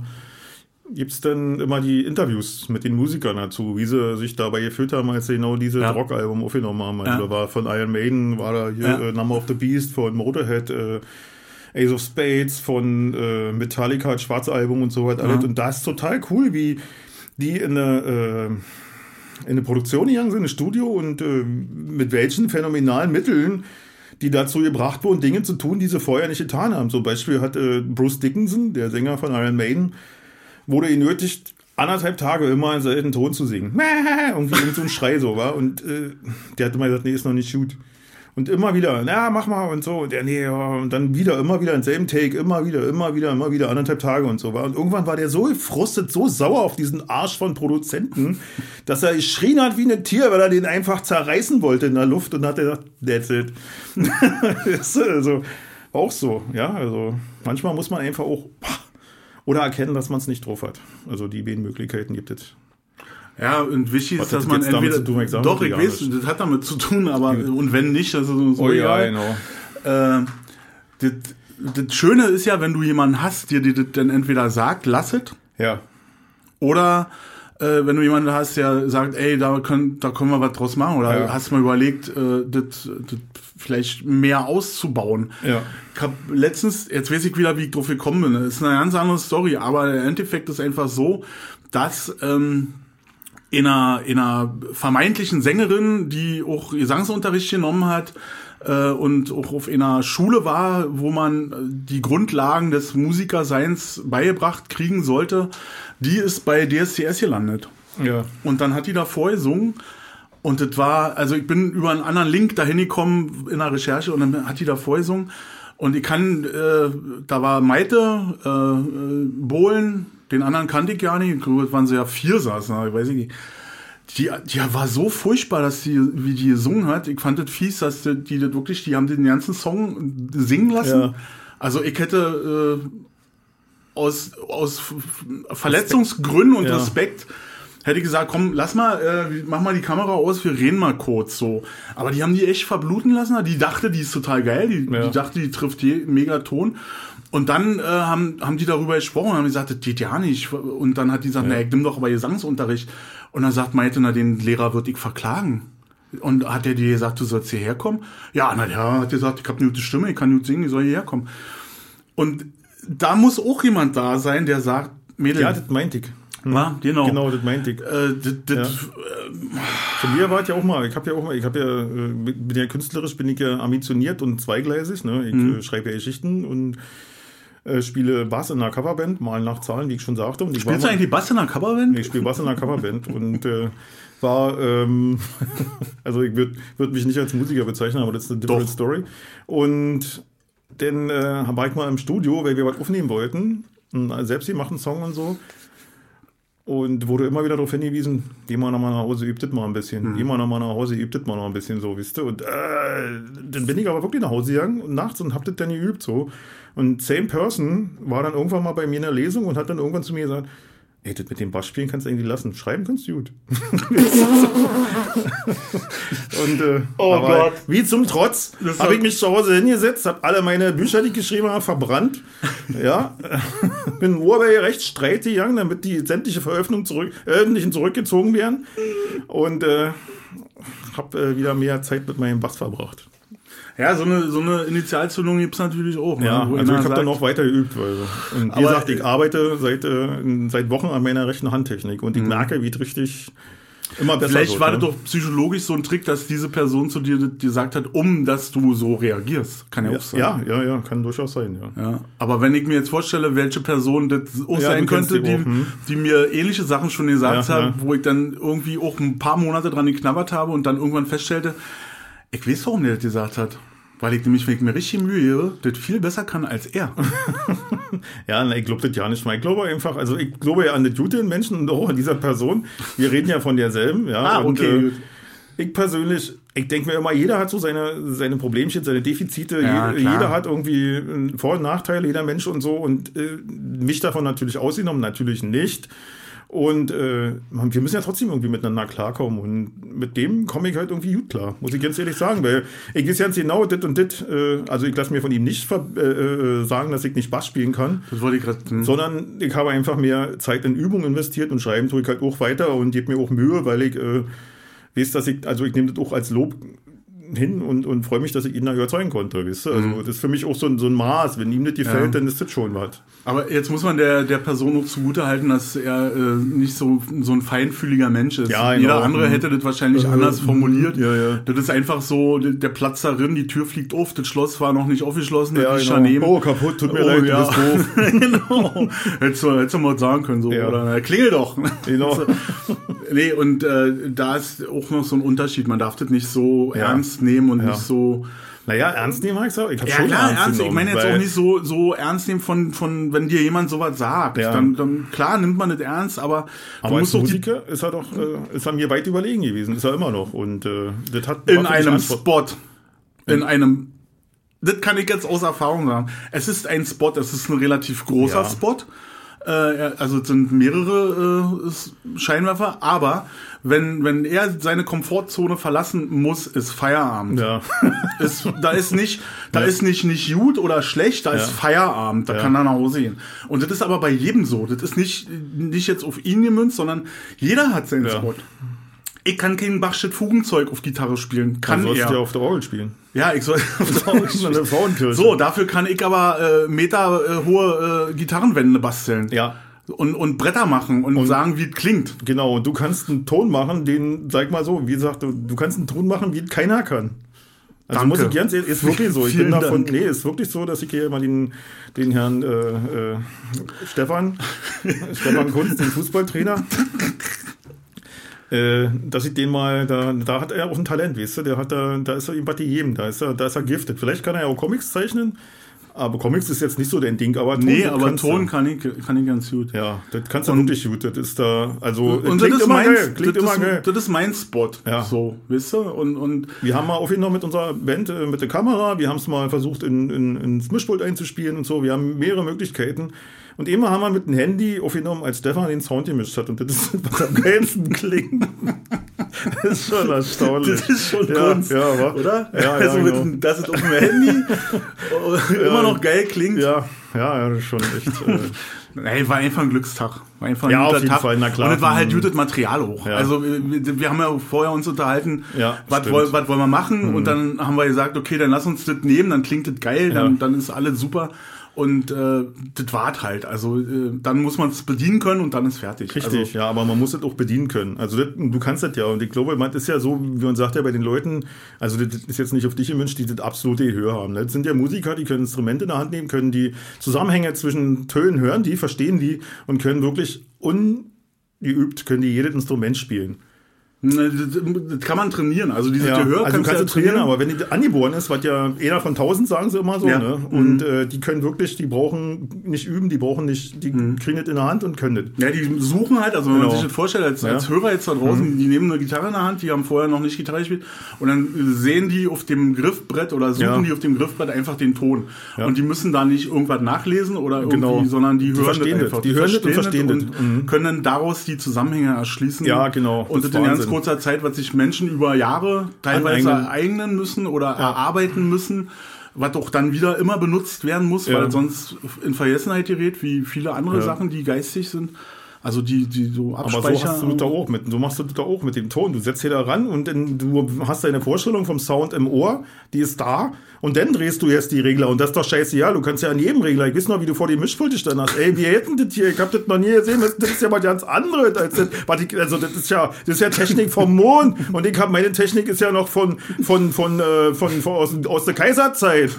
B: gibt's dann immer die Interviews mit den Musikern dazu, wie sie sich dabei gefühlt haben, als sie genau dieses
A: Ja.
B: Rockalbum aufgenommen haben. Also
A: Ja.
B: da war von Iron Maiden, war da hier
A: Ja.
B: äh, Number of the Beast von Motorhead, äh, Ace of Spades von äh, Metallica, das schwarze Album und so weiter. alles. Und das ist total cool, wie die in eine, äh, in eine Produktion gegangen sind, ein Studio und äh, mit welchen phänomenalen Mitteln die dazu gebracht wurden, Dinge zu tun, die sie vorher nicht getan haben. Zum Beispiel hat äh, Bruce Dickinson, der Sänger von Iron Maiden, wurde genötigt, anderthalb Tage immer einen selben Ton zu singen. [LAUGHS] Irgendwie irgend so ein Schrei so, war. Und äh, der hat immer gesagt, nee, ist noch nicht gut. Und immer wieder, na, mach mal und so. Und der, nee, ja. Und dann wieder, immer wieder denselben Take, immer wieder, immer wieder, immer wieder, anderthalb Tage und so war. Und irgendwann war der so gefrustet, so sauer auf diesen Arsch von Produzenten, [LAUGHS] dass er geschrien hat wie ein Tier, weil er den einfach zerreißen wollte in der Luft. Und dann hat er gesagt, that's it. [LAUGHS] Also auch so, ja. Also manchmal muss man einfach auch oder erkennen, dass man es nicht drauf hat. Also die beiden Möglichkeiten gibt es.
A: Ja, und wichtig ist, dass
B: das
A: man entweder.
B: tun? Ich
A: doch,
B: nicht,
A: ich
B: ja,
A: weiß,
B: das-
A: das hat damit zu tun, aber und wenn nicht, das ist so
B: Oh
A: egal.
B: genau.
A: Äh, das, das Schöne ist ja, wenn du jemanden hast, der dir das dann entweder sagt, lass es,
B: Ja.
A: oder äh, wenn du jemanden hast, der sagt, ey, da können, da können wir was draus machen, oder
B: Ja.
A: hast mal überlegt, äh, das, das vielleicht mehr auszubauen.
B: Ja.
A: Ich hab letztens, jetzt weiß ich wieder, wie ich drauf gekommen bin. Das ist eine ganz andere Story, aber der Endeffekt ist einfach so, dass ähm, in, einer, in einer vermeintlichen Sängerin, die auch Gesangsunterricht genommen hat äh, und auch auf einer Schule war, wo man äh, die Grundlagen des Musikerseins beigebracht kriegen sollte, die ist bei DSCS gelandet.
B: Ja.
A: Und dann hat die da vorgesungen. Und das war, also ich bin über einen anderen Link dahin gekommen in der Recherche und dann hat die da vorgesungen. Und ich kann, äh, da war Maite, äh, äh, Bohlen, den anderen kannte ich gar nicht, ich glaube, es waren so ja vier saßen, ich weiß ich nicht. Die, die war so furchtbar, dass die, wie die gesungen hat. Ich fand das fies, dass die, die das wirklich, die haben den ganzen Song singen lassen.
B: Ja.
A: Also ich hätte äh, aus, aus Verletzungsgründen und
B: Ja.
A: Respekt hätte ich gesagt, komm, lass mal, äh, mach mal die Kamera aus, wir reden mal kurz so. Aber die haben die echt verbluten lassen. Die dachte, die ist total geil. Die,
B: Ja.
A: die dachte, die trifft je, mega Ton. Und dann äh, haben, haben die darüber gesprochen und haben gesagt, das geht ja nicht. Und dann hat die gesagt, na, ich nimm doch aber Gesangsunterricht. Und dann sagt Maite, na, den Lehrer würde ich verklagen. Und hat er dir gesagt, du sollst hierher kommen? Ja, na, der hat gesagt, ich habe eine gute Stimme, ich kann gut singen, ich soll hierher kommen. Und da muss auch jemand da sein, der sagt, Mädel,
B: Ja, das meinte ich.
A: ja, genau.
B: Genau, das meinte ich.
A: Äh, das, das,
B: Von mir war es ja auch mal, ich habe ja auch mal, ich habe ja, äh, bin ja künstlerisch, bin ich ja ambitioniert und zweigleisig, ne? Ich
A: Mhm.
B: äh, schreibe ja Geschichten und äh, spiele Bass in einer Coverband, mal nach Zahlen, wie ich schon sagte. Und ich
A: Spielst du eigentlich Bass in einer Coverband?
B: ich spiele Bass in einer Coverband [LAUGHS] und äh, war, ähm, [LAUGHS] also ich würde würd mich nicht als Musiker bezeichnen, aber das ist eine different
A: Doch.
B: story. Und dann äh, war ich mal im Studio, weil wir was aufnehmen wollten, einen selbstgemachten Song und so. Und wurde immer wieder darauf hingewiesen, geh mal nochmal nach Hause, übt das mal ein bisschen. Geh mal nochmal nach Hause, übt das mal noch ein bisschen so, wisst ihr. Und äh, dann bin ich aber wirklich nach Hause gegangen und nachts und hab das dann geübt so. Und same person war dann irgendwann mal bei mir in der Lesung und hat dann irgendwann zu mir gesagt, ey, das mit dem Bass spielen kannst du irgendwie lassen. Schreiben kannst du gut. [LAUGHS] und äh,
A: Oh Gott.
B: wie zum Trotz habe ich mich zu Hause hingesetzt, habe alle meine Bücher, die ich geschrieben habe, verbrannt. ja, [LAUGHS] bin in Urheberrechtsstreit gegangen, damit die sämtliche Veröffentlichungen zurück, öffentlichen zurückgezogen werden. Und äh, habe äh, wieder mehr Zeit mit meinem Bass verbracht.
A: Ja, so eine, so eine Initialzündung gibt's natürlich auch.
B: Ja,
A: ne, wo
B: also ich habe dann noch weiter geübt. Weil, und wie gesagt, ich
A: äh,
B: arbeite seit, äh, seit Wochen an meiner rechten Handtechnik und ich merke, wie es richtig immer besser
A: Mhm. Vielleicht
B: wird.
A: war
B: ne?
A: das doch psychologisch so ein Trick, dass diese Person zu dir gesagt hat, um dass du so reagierst. Kann ja, auch sein.
B: Ja, ja, ja, kann durchaus sein, ja.
A: Ja, aber wenn ich mir jetzt vorstelle, welche Person das auch
B: Ja,
A: sein könnte,
B: die
A: die,
B: hm.
A: die mir ähnliche Sachen schon gesagt
B: Ja,
A: hat,
B: ja.
A: wo ich dann irgendwie auch ein paar Monate dran geknabbert habe und dann irgendwann feststellte, ich weiß, warum der das gesagt hat. Weil ich nämlich, wenn ich mir richtig Mühe gebe, das viel besser kann als er. [LAUGHS]
B: Ja, na, ich glaube das ja nicht mal. Ich glaube einfach, also ich glaube ja an das Gute in Menschen und auch an dieser Person. Wir reden ja von derselben, ja.
A: Ah,
B: und,
A: okay,
B: äh,
A: gut.
B: ich persönlich, ich denke mir immer, jeder hat so seine, seine Problemchen, seine Defizite.
A: Ja,
B: Je,
A: klar.
B: jeder hat irgendwie äh, Vor- und Nachteile, jeder Mensch und so. Und äh, mich davon natürlich ausgenommen, natürlich nicht. Und äh, wir müssen ja trotzdem irgendwie miteinander klarkommen. Und mit dem komme ich halt irgendwie gut klar, muss ich ganz ehrlich sagen. Weil ich weiß ganz genau, dit und dit, äh, also ich lasse mir von ihm nicht äh, äh, sagen, dass ich nicht Bass spielen kann.
A: Das wollte ich gerade.
B: Sondern ich habe einfach mehr Zeit in Übung investiert und schreiben tue ich halt auch weiter und gebe mir auch Mühe, weil ich äh, weiß, dass ich, also ich nehme das auch als Lob hin und, und freue mich, dass ich ihn da überzeugen konnte. Weißt du? Also das ist für mich auch so ein, so ein Maß. Wenn ihm das gefällt,
A: Ja.
B: dann ist das schon was.
A: Aber jetzt muss man der, der Person auch zugute halten, dass er äh, nicht so, so ein feinfühliger Mensch ist.
B: Ja,
A: Jeder
B: genau.
A: andere
B: Mhm.
A: hätte das wahrscheinlich anders formuliert.
B: ja, ja.
A: Das ist einfach so, der Platz darin, die Tür fliegt auf, das Schloss war noch nicht aufgeschlossen, das
B: Ja,
A: ist
B: genau. Oh, kaputt, tut mir
A: Oh,
B: leid,
A: ja.
B: du bist doof. [LAUGHS]
A: genau. Hättest du, hättest du mal sagen können, so,
B: Ja.
A: oder na, klingel doch.
B: Genau. [LAUGHS]
A: nee, und äh, da ist auch noch so ein Unterschied. Man darf das nicht so
B: Ja.
A: Ernst nehmen und
B: Ja.
A: nicht so.
B: Naja, ernst nehmen habe ich auch. Ich habe
A: Ja,
B: schon
A: klar, ernst. Ich
B: genommen,
A: meine jetzt auch nicht so, so ernst nehmen von, von, wenn dir jemand sowas sagt.
B: Ja.
A: Dann, dann, klar nimmt man das ernst, aber,
B: Aber
A: du
B: als
A: musst doch die,
B: Musiker ist er doch, äh, ist er mir weit überlegen gewesen, ist er immer noch. Und äh, das hat
A: in einem. Spot, in einem, das kann ich jetzt aus Erfahrung sagen. Es ist ein Spot, es ist ein relativ großer
B: Ja.
A: Spot. Äh, also es sind mehrere äh, Scheinwerfer, aber wenn, wenn er seine Komfortzone verlassen muss, ist Feierabend.
B: Ja. [LAUGHS]
A: Ist, da ist nicht, da ist nicht, nicht gut oder schlecht, da ist Feierabend, da
B: Ja.
A: kann er nach Hause gehen. Und das ist aber bei jedem so. Das ist nicht, nicht jetzt auf ihn gemünzt, sondern jeder hat seinen
B: Ja.
A: Spot. Ich kann kein Bachstedt-Fugenzeug auf Gitarre spielen. Kann
B: Dann sollst
A: er.
B: du ja auf der Orgel spielen.
A: Ja, ich soll [LAUGHS] auf der Orgel spielen. So, dafür kann ich aber äh, Meter äh, hohe äh, Gitarrenwände basteln.
B: Ja.
A: Und, und Bretter machen und, sagen, wie es klingt.
B: Genau, und du kannst einen Ton machen, den, sag mal so, wie gesagt, du, du kannst einen Ton machen, wie keiner kann. Also
A: Danke.
B: muss ich ganz ehrlich, ist wirklich so. Ich bin davon,
A: Dank.
B: nee, ist wirklich so, dass ich hier mal den, den Herrn äh, äh, Stefan, [LAUGHS] Stefan Kunz, den Fußballtrainer, äh, dass ich den mal, da, da hat er auch ein Talent, weißt du, der hat da, da ist er ihm was gegeben, da ist er, da ist er giftet. Vielleicht kann er ja auch Comics zeichnen, aber Comics ist jetzt nicht so dein Ding, aber Ton,
A: Nee, aber
B: du.
A: Ton kann ich, kann ich ganz gut.
B: Ja, das kannst du wirklich gut. Das ist da, also
A: Und
B: klingt
A: das
B: immer
A: mein,
B: geil. Klingt
A: das,
B: immer
A: ist,
B: geil.
A: das ist mein Spot.
B: Ja.
A: So, weißt du? Und, und
B: Wir haben mal aufgenommen mit unserer Band, äh, mit der Kamera. Wir haben es mal versucht, in, in, ins Mischpult einzuspielen und so. Wir haben mehrere Möglichkeiten. Und immer haben wir mit dem Handy aufgenommen, als Stefan den Sound gemischt hat. Und das ist, [LAUGHS] was am geilsten klingt. das ist schon erstaunlich.
A: Das ist schon
B: ja,
A: Kunst,
B: Ja, wa?
A: oder?
B: Ja,
A: also
B: ja,
A: mit,
B: genau.
A: dass es auf dem Handy [LAUGHS] immer noch geil klingt.
B: ja, ja, ja, das ist schon echt. Äh,
A: Nein, war einfach ein Glückstag. War einfach ein
B: Ja, auf jeden
A: Tag.
B: Fall, na klar.
A: Und es war halt
B: Mhm.
A: gutes Material hoch.
B: Ja.
A: Also wir, wir haben ja vorher uns unterhalten,
B: Ja,
A: was.
B: Mhm.
A: woll, was wollen wir machen? Und dann haben wir gesagt, okay, dann lass uns das nehmen, dann klingt das geil, dann,
B: Ja.
A: dann ist alles super. Und äh, das war's halt. Also äh, dann muss man es bedienen können und dann ist fertig.
B: Richtig,
A: Also,
B: ja, aber man muss das auch bedienen können. Also das, du kannst das ja. Und ich glaube, man ist ja so, wie man sagt ja bei den Leuten, also das ist jetzt nicht auf dich gewünscht, die das absolute Gehör haben. Das sind ja Musiker, die können Instrumente in der Hand nehmen, können die Zusammenhänge zwischen Tönen hören, die verstehen die und können wirklich ungeübt, können die jedes Instrument spielen.
A: Ne, das, das kann man trainieren. Also dieses
B: Ja,
A: Gehör
B: also
A: kannst
B: kannst
A: du
B: es trainieren, aber wenn die angeboren ist, was ja einer von tausend sagen sie immer so,
A: Ja.
B: ne? Und äh, die können wirklich, die brauchen nicht üben, die brauchen nicht, die kriegen das in der Hand und können das.
A: Ja, die suchen halt, also wenn
B: Genau.
A: man sich das vorstellt, als,
B: Ja. Mhm.
A: als Hörer jetzt da draußen, die nehmen eine Gitarre in der Hand, die haben vorher noch nicht Gitarre gespielt und dann sehen die auf dem Griffbrett oder suchen die auf dem Griffbrett einfach den Ton. Und die müssen da nicht irgendwas nachlesen oder irgendwie,
B: Genau.
A: sondern die,
B: Die
A: hören
B: verstehen
A: das
B: das.
A: einfach.
B: Die hören das und verstehen
A: und
B: das. Mhm.
A: können dann daraus die Zusammenhänge erschließen.
B: Ja, genau.
A: Und
B: Das
A: das ganz kurzer Zeit, was sich Menschen über Jahre teilweise ereignen müssen oder erarbeiten müssen. Was auch dann wieder immer benutzt werden muss,
B: Ja.
A: weil sonst in Vergessenheit gerät, wie viele andere
B: Ja.
A: Sachen, die geistig sind. Also die, die so
B: Aber so hast du das da auch mit, so machst du das da auch mit dem Ton. Du setzt hier da ran und dann, du hast deine Vorstellung vom Sound im Ohr, die ist da. Und dann drehst du jetzt die Regler. Und das ist doch scheiße, ja, du kannst ja an jedem Regler, ich weiß noch, wie du vor dem Mischpult gestanden hast, ey, wir hätten das hier, ich hab das noch nie gesehen, das, das ist ja mal ganz anderes als das, also das ist ja, das ist ja Technik vom Mond. Und ich hab, meine Technik ist ja noch von, von, von, äh, von, von aus, aus der Kaiserzeit.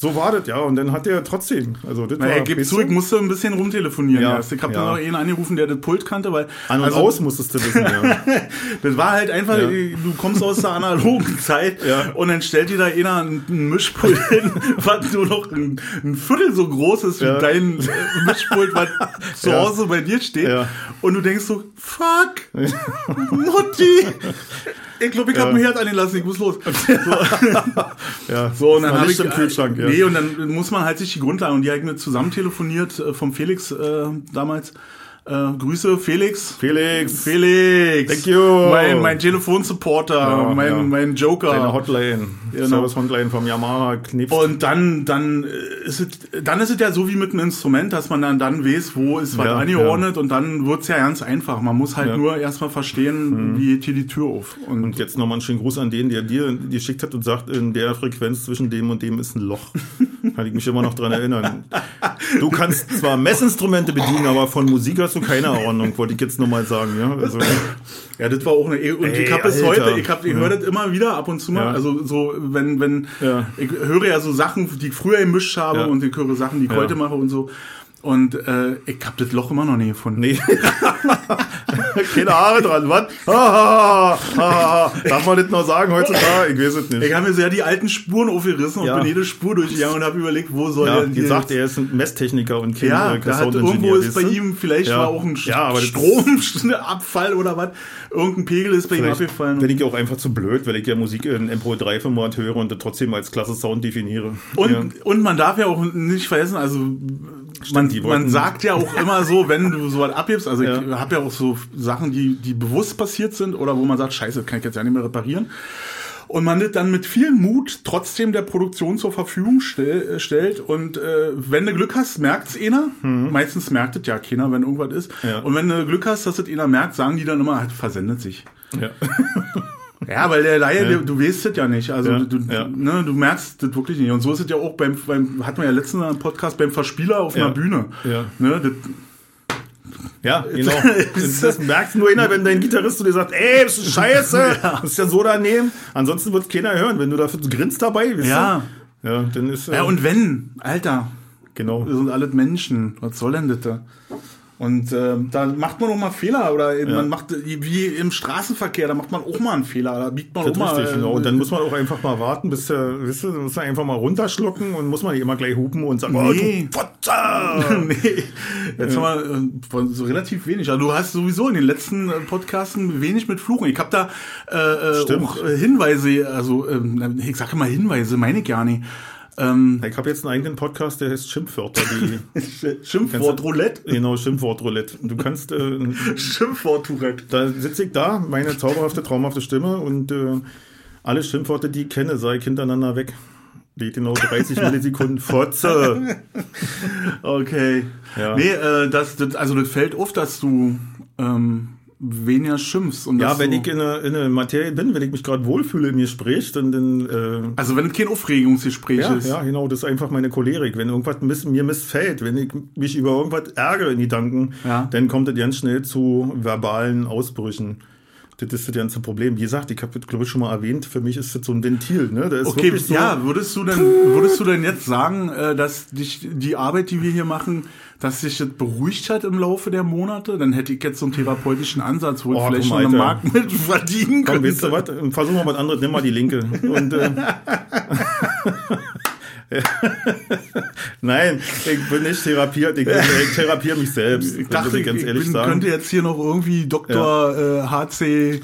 B: So war das, ja. Und dann hat er trotzdem. Also, das
A: Na,
B: war,
A: er gibt zu, ich musste ein bisschen rumtelefonieren.
B: Ja,
A: erst. Ich habe
B: ja.
A: dann noch einen angerufen, der das Pult kannte, weil
B: An und
A: also,
B: aus musstest du wissen, ja. [LAUGHS]
A: das war halt einfach,
B: Ja.
A: du kommst aus der analogen [LAUGHS] Zeit
B: Ja.
A: und dann stellt dir da einer ein, Mischpult hin, [LAUGHS] was nur noch ein, ein Viertel so groß ist wie dein äh, Mischpult, was zu. Hause bei dir steht.
B: Ja.
A: Und du denkst so, fuck, Mutti. Ich glaube, ich habe mir Herd angelassen, ich muss los. [LAUGHS] [LAUGHS]
B: ja.
A: So, und dann habe ich
B: im Kühlschrank, ja.
A: Nee, und dann muss man halt sich die Grundlagen und die habe ich mir zusammen telefoniert äh, vom Felix äh, damals. Äh, Grüße, Felix.
B: Felix,
A: Felix.
B: Thank you.
A: Mein, mein Telefonsupporter,
B: Ja,
A: mein,
B: ja.
A: mein Joker.
B: deine Hotline,
A: Genau.
B: Service Hotline vom Yamaha knipst.
A: Und dann, dann äh, ist es, dann ist es ja so wie mit einem Instrument, dass man dann, dann weiß, wo ist was
B: Ja,
A: angeordnet und dann wird's ja ganz einfach. Man muss halt.
B: Mhm.
A: nur erstmal verstehen, wie geht hier die Tür auf. Und,
B: Und jetzt nochmal einen schönen Gruß an den, der dir geschickt hat und sagt, in der Frequenz zwischen dem und dem ist ein Loch. [LAUGHS] Kann ich mich immer noch dran erinnern. Du kannst zwar Messinstrumente bedienen, aber von Musik hast du keine Ahnung, wollte ich jetzt nochmal sagen. Ja, also,
A: Ja, das war auch eine. Und
B: Ey,
A: ich habe
B: Alter.
A: heute, ich, hab, ich höre das immer wieder ab und zu mal.
B: Ja.
A: Also so, wenn, wenn
B: Ja.
A: ich höre ja so Sachen, die ich früher gemischt habe
B: Ja.
A: und ich höre Sachen, die ich
B: Ja.
A: heute mache und so. Und äh, ich habe das Loch immer noch nie gefunden.
B: nee. [LAUGHS] [LAUGHS] keine Haare dran, was? Ha, ha, ha. Darf man das noch sagen heutzutage? Ich weiß es
A: Ich
B: nicht.
A: habe mir so ja die alten Spuren aufgerissen
B: Ja.
A: und bin jede Spur durchgegangen und habe überlegt, wo soll
B: Ja,
A: denn
B: wie gesagt, er ist ein Messtechniker und kein
A: ja,
B: äh,
A: hat irgendwo ist bei ihm, vielleicht
B: Ja.
A: war auch ein
B: Ja, aber
A: Stromabfall [LAUGHS] oder was. Irgendein Pegel ist bei ihm abgefallen.
B: bin ich auch einfach zu blöd, weil ich ja Musik in MP3-Format höre und das trotzdem als klasse Sound definiere.
A: Und,
B: ja.
A: und man darf ja auch nicht vergessen, also man,
B: die
A: man
B: wollten-
A: sagt ja auch immer so, wenn du so was abgibst, also ich
B: Ja.
A: habe ja auch so Sachen, die, die bewusst passiert sind oder wo man sagt, scheiße, kann ich jetzt ja nicht mehr reparieren. Und man das dann mit viel Mut trotzdem der Produktion zur Verfügung stell, äh, stellt. Und äh, wenn du Glück hast, merkt's einer. Meistens merkt es ja keiner, wenn irgendwas ist.
B: Mhm. Ja.
A: Und wenn du Glück hast, dass es einer merkt, sagen die dann immer, halt, versendet sich.
B: Ja. [LAUGHS]
A: Ja, weil der Laie, der, du weißt es ja nicht. Also
B: Ja,
A: du,
B: ja.
A: Ne, du merkst das wirklich nicht. Und so ist es ja auch beim, beim hatten wir ja letztens einen Podcast beim Verspieler auf
B: Ja.
A: einer Bühne.
B: Ja.
A: Ne, das,
B: Ja, [LAUGHS] genau. Das, merkst nur einer, wenn dein Gitarrist zu dir sagt, ey, das ist scheiße, [LAUGHS] das ist ja so daneben. Ansonsten wird keiner hören, wenn du dafür grinst dabei,
A: Ja.
B: du? Ja, dann ist, äh,
A: ja, und wenn, Alter,
B: genau.
A: wir sind alles Menschen. Was soll denn das da? Und ähm, da macht man auch mal Fehler oder man macht wie im Straßenverkehr, da macht man auch mal einen Fehler, da biegt man
B: Das
A: auch mal.
B: richtig,
A: äh,
B: genau. Und dann muss man auch einfach mal warten, bis der, weißt du, muss man einfach mal runterschlucken und muss man nicht immer gleich hupen und sagen,
A: Nee.
B: oh, du
A: nee, [LAUGHS] jetzt haben wir äh, von so relativ wenig. Also du hast sowieso in den letzten äh, Podcasten wenig mit Fluchen. Ich habe da äh, äh,
B: Stimmt.
A: auch äh, Hinweise, also ähm, ich sage mal Hinweise, meine ich gar nicht. Ähm,
B: Ich habe jetzt einen eigenen Podcast, der heißt Schimpfwörter. Die, [LAUGHS]
A: Schimpfwort Roulette.
B: genau, Schimpfwort-Roulette. Du kannst, äh, [LAUGHS]
A: Schimpfwort Tourette.
B: da sitze ich da, meine zauberhafte, traumhafte Stimme und äh, alle Schimpfworte, die ich kenne, sei ich hintereinander weg. Die genau 30 [LAUGHS] Millisekunden. Fotze!
A: Okay.
B: Ja.
A: Nee, äh, das, das, also das fällt auf, dass du ähm, weniger schimpfst. Und
B: Ja, wenn
A: du,
B: ich in in der Materie bin, wenn ich mich gerade wohlfühle im Gespräch, dann, dann äh,
A: also wenn es kein Aufregungsgespräch
B: Ja,
A: ist.
B: ja, genau, das ist einfach meine Cholerik. Wenn irgendwas miss, mir missfällt, wenn ich mich über irgendwas ärgere in Gedanken,
A: Ja.
B: dann kommt es ganz schnell zu verbalen Ausbrüchen. Das ist das ganze Problem. Wie gesagt, ich habe glaube ich, schon mal erwähnt, für mich ist das so ein Ventil. Ne?
A: Okay,
B: so,
A: ja, würdest du denn, würdest du denn jetzt sagen, äh, dass dich die Arbeit, die wir hier machen, dass sich das beruhigt hat im Laufe der Monate? Dann hätte ich jetzt so einen therapeutischen Ansatz, wo ich
B: Oh,
A: vielleicht
B: komm,
A: schon eine
B: Alter.
A: Mark mit verdienen
B: Komm,
A: könnte.
B: weißt du was? Versuch mal was anderes, nimm mal die linke. Und, äh, [LAUGHS] [LAUGHS] [LAUGHS] Nein, ich bin nicht therapiert, ich, ich therapiere mich selbst.
A: Ich dachte,
B: ich ganz
A: ich
B: ehrlich
A: bin,
B: sagen.
A: könnte jetzt hier noch irgendwie Dr. Äh, HC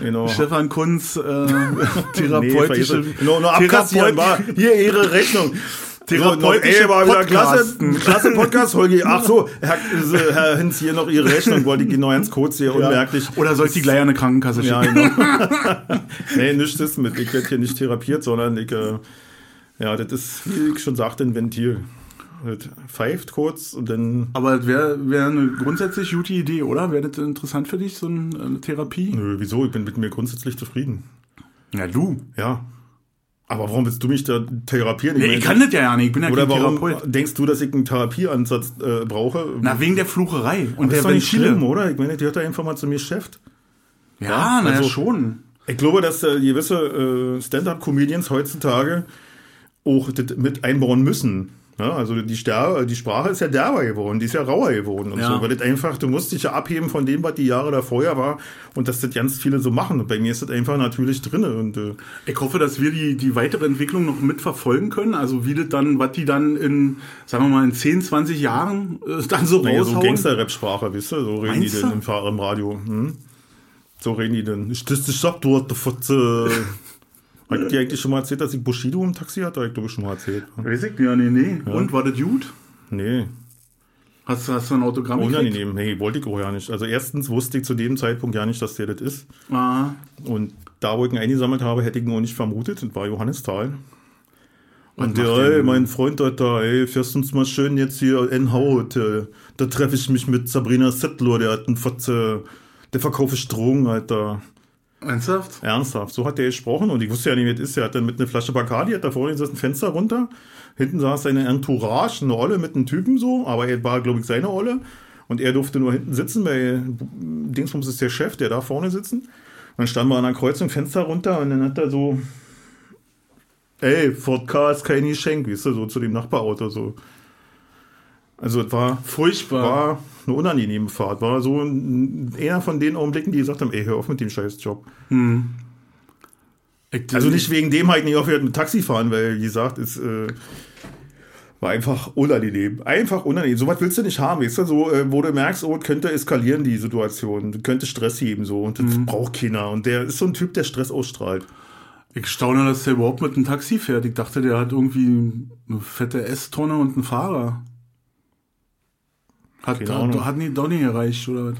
B: Genau.
A: Stefan Kunz äh, [LAUGHS]
B: Nee,
A: therapeutische
B: es. nur, nur abkassieren war. Hier Ihre Rechnung.
A: Therapeutische
B: ey, war wieder klasse, klasse Podcast, Holgi. [LAUGHS] Ach so, Herr, Herr Hinz, hier noch Ihre Rechnung, wollte ich genau ganz kurz hier unmerklich.
A: Oder soll ich die gleich an eine Krankenkasse
B: Ja,
A: schicken?
B: genau. nee, nichts ist mit. Ich werde hier nicht therapiert, sondern ich, äh, ja, das ist, wie ich schon sagte, ein Ventil. Das pfeift kurz und dann,
A: Aber wäre wär eine grundsätzlich gute Idee, oder? Wäre das interessant für dich, so ein- eine Therapie?
B: nö, wieso? Ich bin mit mir grundsätzlich zufrieden.
A: Ja, du.
B: Ja. Aber warum willst du mich da therapieren?
A: Nee, ich
B: meine,
A: kann das ja nicht. Ich bin ja
B: Oder
A: kein
B: warum
A: Therapeut.
B: denkst du, dass ich einen Therapieansatz äh, brauche?
A: Na, wegen der Flucherei und
B: das
A: der
B: ist doch nicht schlimm, oder? Ich meine, die hört da einfach mal zu mir Geschäft.
A: Ja, naja,
B: also-
A: schon.
B: Ich glaube, dass äh, gewisse äh, Stand-up-Comedians heutzutage auch mit einbauen müssen. Ja, also die, Ster die Sprache ist ja derber geworden, die ist ja rauer geworden und
A: Ja.
B: so. Weil das einfach, du musst dich ja abheben von dem, was die Jahre davor ja war und dass das ganz viele so machen. Und bei mir ist das einfach natürlich drinne und äh,
A: Ich hoffe, dass wir die, die weitere Entwicklung noch mitverfolgen können. Also wie das dann, was die dann in, sagen wir mal, in 10, 20 Jahren äh, dann so
B: naja, so
A: raushauen.
B: Gangster-Rap-Sprache, wisst ihr? So reden
A: Meinst
B: die denn
A: du?
B: im, im Radio. Hm? So reden die denn. Ich dich ab, du Fotze. [LAUGHS] Hat ich dir eigentlich schon mal erzählt, dass ich Bushido im Taxi hatte? Hab ich glaube schon mal erzählt.
A: Weiß ich? Ja, nee, nee. Und, war das gut?
B: Nee,
A: Hast, du- hast du ein Autogramm gekriegt?
B: unangenehm. Nee, wollte ich auch ja nicht. Also erstens wusste ich zu dem Zeitpunkt ja nicht, dass der das ist.
A: Ah,
B: Und da, wo ich ihn eingesammelt habe, hätte ich ihn auch nicht vermutet. Das war Johannes Thal. Und der, ey, mein Freund hat da, ey, fährst uns mal schön jetzt hier in Haut. Äh, da treffe ich mich mit Sabrina Settler, der hat einen Fotze, der verkaufe Drogen, Alter.
A: Ernsthaft?
B: Ernsthaft, so hat der gesprochen und ich wusste ja nicht, wer das ist. Er hat dann mit einer Flasche Bacardi, hat da vorne gesessen, Fenster runter. Hinten saß seine Entourage, eine Olle mit einem Typen so, aber er war, glaube ich, seine Olle. Und er durfte nur hinten sitzen, weil Dingsbums ist der Chef, der da vorne sitzen. Und dann standen wir an einer Kreuzung, Fenster runter und dann hat er so, ey, Ford K ist kein Geschenk, weißt du, so zu dem Nachbarauto so. Also es war
A: Furchtbar.
B: war eine unangenehme Fahrt. War so ein, einer von den Augenblicken, die gesagt haben, ey, hör auf mit dem Scheißjob.
A: Ich,
B: Also nicht wegen dem halt nicht aufgehört mit Taxi fahren, weil, wie gesagt, es äh, war einfach unangenehm. Einfach unangenehm. So was willst du nicht haben, weißt du? So, äh, wo du merkst, oh, es könnte eskalieren, die Situation. Könnte Stress geben, so. Und das braucht keiner. Und der ist so ein Typ, der Stress ausstrahlt.
A: Ich staune, dass der überhaupt mit einem Taxi fährt. Ich dachte, der hat irgendwie eine fette S-Tonne und einen Fahrer. Hat,
B: Keine
A: hat, hat nie nicht erreicht, oder was?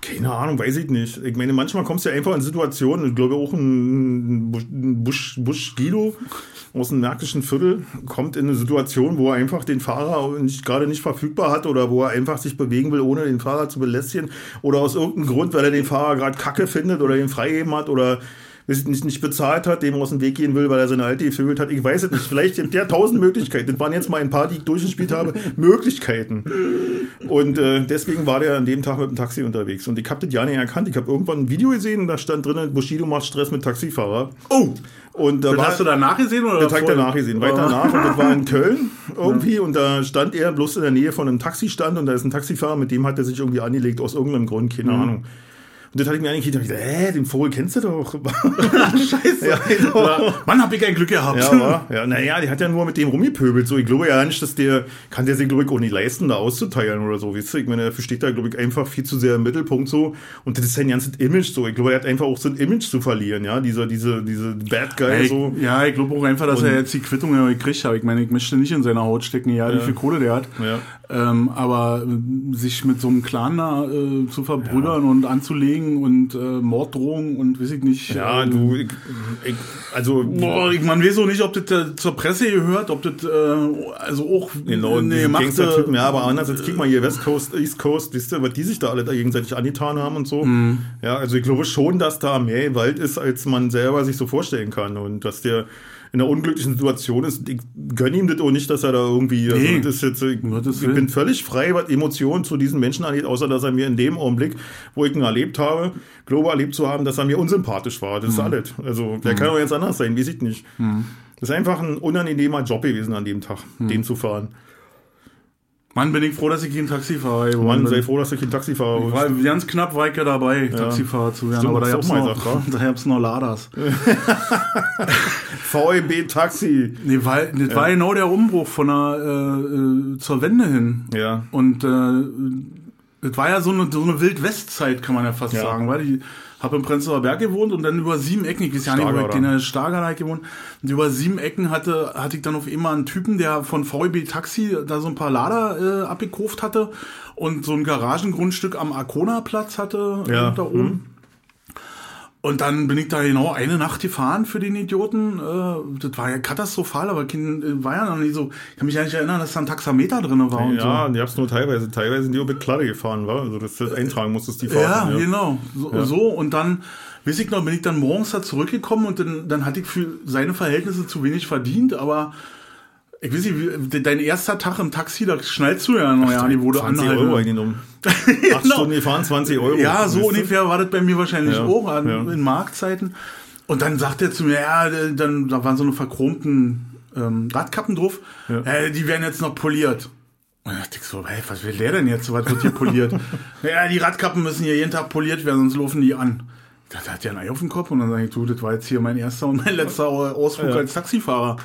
B: Keine Ahnung, weiß ich nicht. Ich meine, manchmal kommst du ja einfach in Situationen, ich glaube auch ein Busch, ein Busch, Busch Guido aus dem märkischen Viertel kommt in eine Situation, wo er einfach den Fahrer nicht, gerade nicht verfügbar hat oder wo er einfach sich bewegen will, ohne den Fahrer zu belästigen oder aus irgendeinem Grund, weil er den Fahrer gerade kacke findet oder ihn freigeben hat oder nicht, nicht bezahlt hat, dem aus dem Weg gehen will, weil er seine Alte gevögelt hat. Ich weiß es nicht. Vielleicht gibt der tausend Möglichkeiten. Das waren jetzt mal ein paar, die ich durchgespielt habe. [LAUGHS] Möglichkeiten. Und äh, deswegen war der an dem Tag mit dem Taxi unterwegs. Und ich habe das ja nicht erkannt. Ich habe irgendwann ein Video gesehen, da stand drin, Bushido macht Stress mit Taxifahrer.
A: Oh!
B: Und da
A: Das
B: war,
A: hast du danach gesehen? Oder
B: das habe ich danach gesehen. Weiter nach. Und das war in Köln [LAUGHS] irgendwie. Und da stand er bloß in der Nähe von einem Taxistand. Und da ist ein Taxifahrer, mit dem hat er sich irgendwie angelegt, aus irgendeinem Grund. Keine
A: Mhm.
B: Ahnung. Das hatte ich mir eigentlich gedacht, hä, den Vogel kennst du doch. [LAUGHS]
A: Scheiße.
B: Ja, genau.
A: Ja, Mann, hab ich ein Glück gehabt.
B: Ja, war. Ja, naja, der hat ja nur mit dem rumgepöbelt. So, ich glaube ja nicht, dass der, kann der sich, glaube ich, auch nicht leisten, da auszuteilen oder so. Weißt du? Ich meine, dafür steht da, glaube ich, einfach viel zu sehr im Mittelpunkt so. Und das ist sein ganzes Image so. Ich glaube, er hat einfach auch so ein Image zu verlieren, ja. Dieser, diese, diese Bad Guy
A: Ja, ich,
B: so.
A: ja, ich glaube auch einfach, dass
B: Und-
A: er jetzt die Quittung gekriegt hat. Ich meine, ich möchte nicht in seiner Haut stecken, ja, wie viel Kohle der hat. Ähm, aber äh, sich mit so einem Clan da äh, zu verbrüdern und anzulegen und äh, Morddrohungen und weiß ich nicht.
B: Ja,
A: äh,
B: du, ich, ich, also,
A: Boah, ich, man weiß auch nicht, ob das äh, zur Presse gehört, ob das äh, also auch
B: Genau, diese
A: gemachte-
B: Gangster-Typen, ja, aber anders, jetzt guck mal hier West Coast, East Coast, wisst ihr, was die sich da alle da gegenseitig angetan haben und so.
A: Mhm.
B: Ja, also ich glaube schon, dass da mehr Gewalt ist, als man selber sich so vorstellen kann und dass der in einer unglücklichen Situation ist. Ich gönne ihm das auch nicht, dass er da irgendwie, also
A: Nee,
B: das ist jetzt, ich, ich bin völlig frei, was Emotionen zu diesen Menschen angeht, außer dass er mir in dem Augenblick, wo ich ihn erlebt habe, glaube erlebt zu haben, dass er mir unsympathisch war.
A: Mhm.
B: Das ist alles. Also, der kann auch jetzt anders sein, weiß ich nicht. Das ist einfach ein unangenehmer Job gewesen an dem Tag,
A: Mhm.
B: den zu fahren.
A: Mann, bin ich froh, dass ich kein Taxifahrer geworden
B: Mann,
A: bin.
B: sei froh, dass du kein Taxifahrer
A: Weil
B: bist.
A: ganz knapp war ich ja dabei, Taxifahrer zu werden.
B: Stimmt,
A: aber da
B: auch mal
A: noch,
B: gesagt, [LAUGHS]
A: noch Laders. [LAUGHS]
B: VEB Taxi.
A: Nee, weil, das war genau der Umbruch von der, äh, äh, zur Wende hin.
B: Ja.
A: Und äh, das war ja so eine, so eine Wild-West-Zeit, kann man ja fast
B: Ja.
A: sagen, weil ich habe im Prenzlauer Berg gewohnt und dann über sieben Ecken, ich weiß ja nicht, wo ich in der Stargard halt gewohnt, und über sieben Ecken hatte, hatte ich dann auf einmal einen Typen, der von VEB Taxi da so ein paar Lader äh, abgekauft hatte und so ein Garagengrundstück am Arkona-Platz hatte
B: Ja,
A: da oben. Und dann bin ich da genau eine Nacht gefahren für den Idioten. Äh, das war ja katastrophal, aber kein, äh, war ja noch nicht so. Ich kann mich ja nicht erinnern, dass da ein Taxameter drin war und
B: Ja,
A: so.
B: die hab's nur teilweise. Teilweise sind die auch mit Kladde gefahren, war. Also, dass du das eintragen musstest, die
A: Ja,
B: Fahrten.
A: genau. So, so und dann, weiß ich noch, bin ich dann morgens da zurückgekommen und dann, dann hatte ich für seine Verhältnisse zu wenig verdient, aber ich weiß nicht, dein erster Tag im Taxi, da schnallst du ja noch ja, die wurde
B: 20 Euro
A: anhalten.
B: eingenommen. [LAUGHS] Acht
A: Genau.
B: Stunden gefahren, 20 Euro.
A: Ja, so
B: Weißt du?
A: ungefähr war das bei mir wahrscheinlich
B: Ja,
A: auch an,
B: ja.
A: in Marktzeiten. Und dann sagt er zu mir, ja, dann, da waren so eine verchromten ähm, Radkappen drauf.
B: Ja.
A: Äh, die werden jetzt noch poliert. Und da dachte ich so, hey, was will der denn jetzt? Was wird hier poliert? [LAUGHS] ja, die Radkappen müssen hier jeden Tag poliert werden, sonst laufen die an. Da hat ja ein Ei auf dem Kopf und dann sage ich, du, das war jetzt hier mein erster und mein letzter Ausflug als Taxifahrer.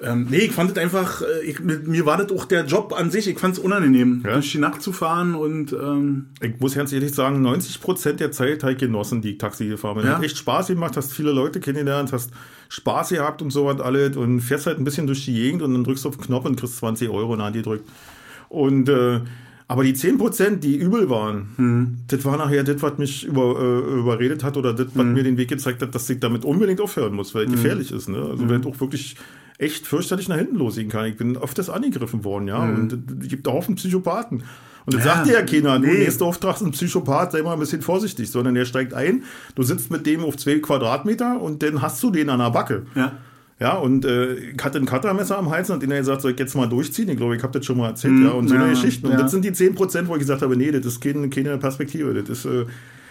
A: Ähm, nee, ich fand das einfach, äh, ich, mir war das auch der Job an sich, ich fand es unangenehm,
B: Ja.
A: durch die Nacht zu fahren und ähm,
B: Ich muss ganz ehrlich sagen, 90 Prozent der Zeit habe ich genossen, die Taxi gefahren bin.
A: Ja.
B: Hat echt Spaß gemacht, hast viele Leute kennengelernt, hast Spaß gehabt und so was alles und fährst halt ein bisschen durch die Gegend und dann drückst du auf den Knopf und kriegst 20 Euro in die Hand gedrückt. Und, äh, aber die 10 Prozent, die übel waren,
A: Mhm.
B: das war nachher das, was mich über, äh, überredet hat oder das, was
A: Mhm.
B: mir den Weg gezeigt hat, dass ich damit unbedingt aufhören muss, weil es gefährlich ist. Ne? Also
A: Mhm.
B: wenn es auch wirklich echt fürchterlich nach hinten losgehen kann. Ich bin öfters angegriffen worden, ja. Und es gibt da Haufen Psychopathen. Und das
A: Mhm. Ja.
B: sagt dir ja keiner. Du,
A: Nee.
B: nächster Auftrag ist ein Psychopath, sei mal ein bisschen vorsichtig, sondern der steigt ein, du sitzt mit dem auf zwei Quadratmeter und dann hast du den an der Backe.
A: ja.
B: Ja, und äh, ich hatte ein Cuttermesser am Hals und den hat gesagt, soll ich jetzt mal durchziehen? Ich glaube, ich habe das schon mal erzählt,
A: Mhm,
B: ja. Und so
A: ja,
B: eine Geschichte. Und
A: ja.
B: das sind die 10%, wo ich gesagt habe, nee, das ist keine, keine Perspektive, das ist, äh,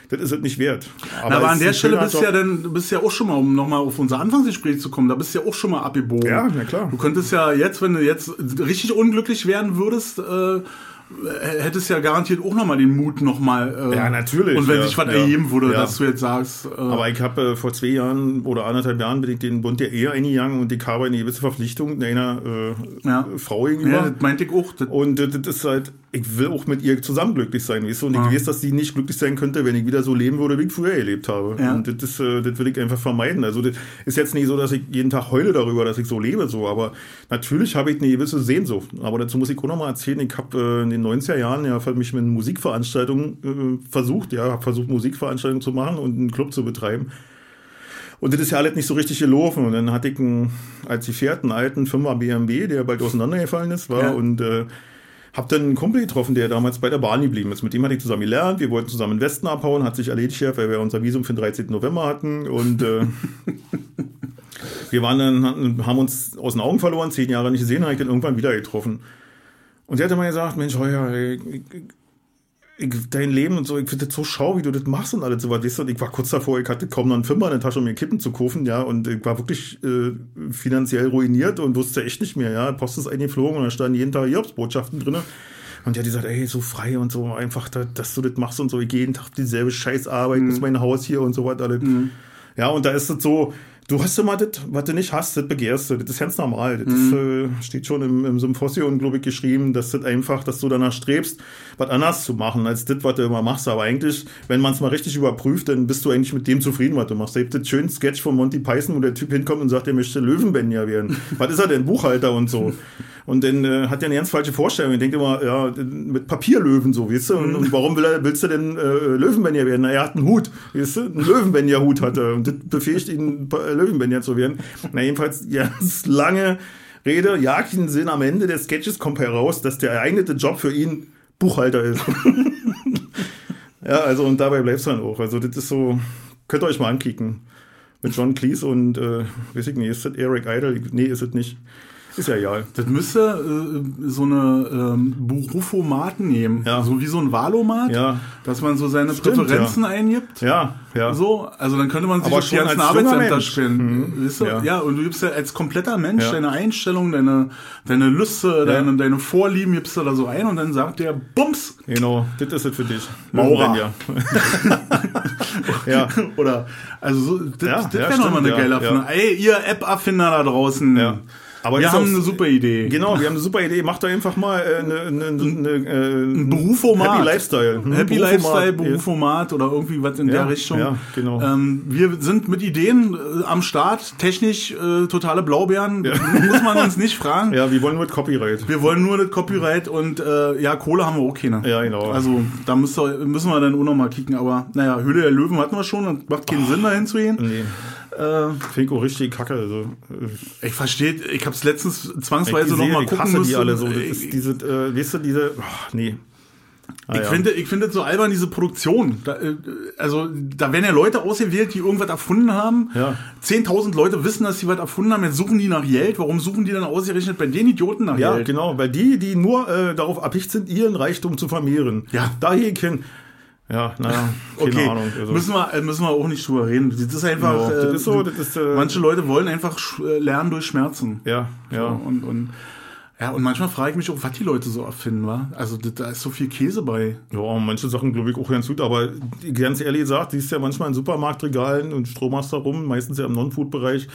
B: das ist es nicht wert.
A: Aber, aber
B: es
A: an der Stelle bist du ja dann, du bist ja auch schon mal, um nochmal auf unser Anfangsgespräch zu kommen, da bist du ja auch schon mal abgebogen.
B: Ja, na klar.
A: Du könntest ja jetzt, wenn du jetzt richtig unglücklich werden würdest, äh, hättest ja garantiert auch nochmal den Mut nochmal. Äh,
B: Ja, natürlich,
A: Und wenn
B: ja,
A: sich was
B: ja,
A: ergeben würde,
B: ja.
A: dass du jetzt sagst, äh,
B: Aber ich habe äh, vor zwei Jahren oder anderthalb Jahren bin ich den Bund der Ehe eingegangen und ich habe eine gewisse Verpflichtung einer äh,
A: Ja.
B: Frau gegenüber.
A: ja, das meinte ich auch. Das,
B: Und äh, das ist halt, ich will auch mit ihr zusammen glücklich sein, weißt du? Und ich weiß, dass sie nicht glücklich sein könnte, wenn ich wieder so leben würde, wie ich früher gelebt habe.
A: Ja.
B: Und das, ist, äh, das will ich einfach vermeiden. Also das ist jetzt nicht so, dass ich jeden Tag heule darüber, dass ich so lebe, so. Aber natürlich habe ich eine gewisse Sehnsucht. Aber dazu muss ich auch noch mal erzählen, ich habe äh, den 90er Jahren ja mich mit Musikveranstaltungen äh, versucht, ja, habe versucht, Musikveranstaltungen zu machen und einen Club zu betreiben. Und das ist ja alles nicht so richtig gelaufen. Und dann hatte ich einen, als die fährt, einen alten Firma BMW, der bald auseinandergefallen ist, war
A: Ja.
B: und äh, hab dann einen Kumpel getroffen, der damals bei der Bahn geblieben ist. Mit dem hatte ich zusammen gelernt. Wir wollten zusammen in den Westen abhauen, hat sich erledigt, weil wir unser Visum für den 13. November hatten. Und äh, [LAUGHS] wir waren dann, haben uns aus den Augen verloren, zehn Jahre nicht gesehen, habe ich dann irgendwann wieder getroffen. Und sie hatte mal gesagt, Mensch, Heuer, ich, ich, dein Leben und so, ich finde das so schau, wie du das machst und alles so was. Weißt du, und ich war kurz davor, ich hatte kaum noch einen Fünfer in der Tasche, um mir Kippen zu kaufen, ja, und ich war wirklich äh, finanziell ruiniert und wusste echt nicht mehr, ja. Post ist eingeflogen und da standen jeden Tag Jobsbotschaften drin. Und die hat gesagt, ey, so frei und so, einfach, da, dass du das machst und so, ich gehe jeden Tag dieselbe Scheißarbeit, muss mein Haus hier und so was alles. Ja, und da ist es so, du hast immer das, was du nicht hast, das begehrst du. Das ist ganz normal. Das ist, äh, steht schon im, im Symposion, glaube ich, geschrieben, dass das einfach, dass du danach strebst, was anders zu machen, als das, was du immer machst. Aber eigentlich, wenn man es mal richtig überprüft, dann bist du eigentlich mit dem zufrieden, was du machst. Da gibt es schönen Sketch von Monty Python, wo der Typ hinkommt und sagt, er möchte Löwenbenja werden. [LAUGHS] was ist er denn? Buchhalter und so. Und dann äh, hat er eine ganz falsche Vorstellung. Er denkt immer, ja, mit Papierlöwen so, weißt du? Und, und warum will er, willst du denn äh, Löwenbenja werden? Na, er hat einen Hut, weißt du? Einen Löwenbenja-Hut hat er. Und das befähigt ihn, äh, Löwenbenja zu werden. Na, jedenfalls, ganz [LAUGHS] lange Rede, jagenden Sinn am Ende des Sketches kommt heraus, dass der geeignete Job für ihn Buchhalter ist. [LAUGHS] ja, also, und dabei bleibt's dann auch. Also, das ist so, könnt ihr euch mal ankicken. Mit John Cleese und, äh, weiß ich nicht, ist das Eric Idle? Nee, ist es nicht. Ist ja egal.
A: das müsste äh, so eine ähm, Berufomaten nehmen.
B: Ja.
A: So wie so ein Valomat,
B: Ja.
A: dass man so seine
B: Stimmt,
A: Präferenzen eingibt.
B: Ja, ja.
A: So, also dann könnte man sich auf die ganzen Arbeitsämter stellen.
B: Mhm.
A: Weißt du?
B: Ja.
A: ja. und du gibst ja als kompletter Mensch
B: Ja.
A: deine Einstellung, deine, deine Lüste, deine, deine Vorlieben gibst du da so ein und dann sagt der Bums!
B: Genau, das ist es für dich.
A: Maurer.
B: Ja. [LAUGHS] ja.
A: Oder, also so, das,
B: Ja,
A: das
B: ja,
A: wäre nochmal eine geile
B: ja,
A: Erfindung.
B: ja.
A: Ey, ihr App-Erfinder da draußen.
B: Ja. Aber
A: wir
B: das
A: haben
B: auch-
A: eine super Idee.
B: Genau, wir haben eine super Idee. Macht da einfach mal äh, eine, eine, eine, äh, ein
A: Berufomat.
B: Happy Lifestyle. Hm,
A: Happy
B: Berufomat.
A: Lifestyle, Berufomat oder irgendwie was in
B: Ja,
A: der Richtung.
B: ja, genau.
A: Ähm, wir sind mit Ideen äh, am Start, technisch äh, totale Blaubeeren, [LAUGHS] muss man uns nicht fragen.
B: Ja, wir wollen nur mit Copyright.
A: Wir wollen nur das Copyright und äh, ja, Kohle haben wir auch keine.
B: Ja, genau.
A: Also da müsst ihr, müssen wir dann auch noch mal kicken. Aber naja, Höhle der Löwen hatten wir schon und macht keinen Sinn, da hinzugehen.
B: Nee,
A: Äh,
B: ich auch richtig kacke. Also, äh,
A: ich verstehe, ich habe es letztens zwangsweise noch
B: sehe,
A: mal
B: ich
A: gucken
B: hasse
A: müssen.
B: die alle so. Das
A: Ich-
B: ist diese, äh, weißt du, diese, ach, nee. Ah,
A: Ich
B: ja.
A: finde, ich finde es so albern, diese Produktion. Da, äh, also, da werden ja Leute ausgewählt, die irgendwas erfunden haben.
B: Ja.
A: 10.000 Leute wissen, dass sie was erfunden haben. Jetzt suchen die nach Geld. Warum suchen die dann ausgerechnet bei den Idioten nach
B: Ja,
A: Geld?
B: genau, weil die, die nur äh, darauf erpicht sind, ihren Reichtum zu vermehren.
A: Ja.
B: Da hier hin. Ja, naja, [LAUGHS] keine
A: Okay,
B: Ahnung. Also,
A: müssen, wir, äh, müssen wir auch nicht drüber reden. Das ist einfach.
B: Ja, das
A: äh,
B: ist so, das ist, äh,
A: manche Leute wollen einfach äh, lernen durch Schmerzen.
B: ja, ja.
A: So, und, und, ja, und manchmal frage ich mich auch, was die Leute so erfinden, wa? Also da, da ist so viel Käse bei.
B: Ja, manche Sachen glaube ich auch ganz gut, aber ganz ehrlich gesagt, siehst ja manchmal in Supermarktregalen und Strohmaster rum, meistens ja im Non-Food-Bereich,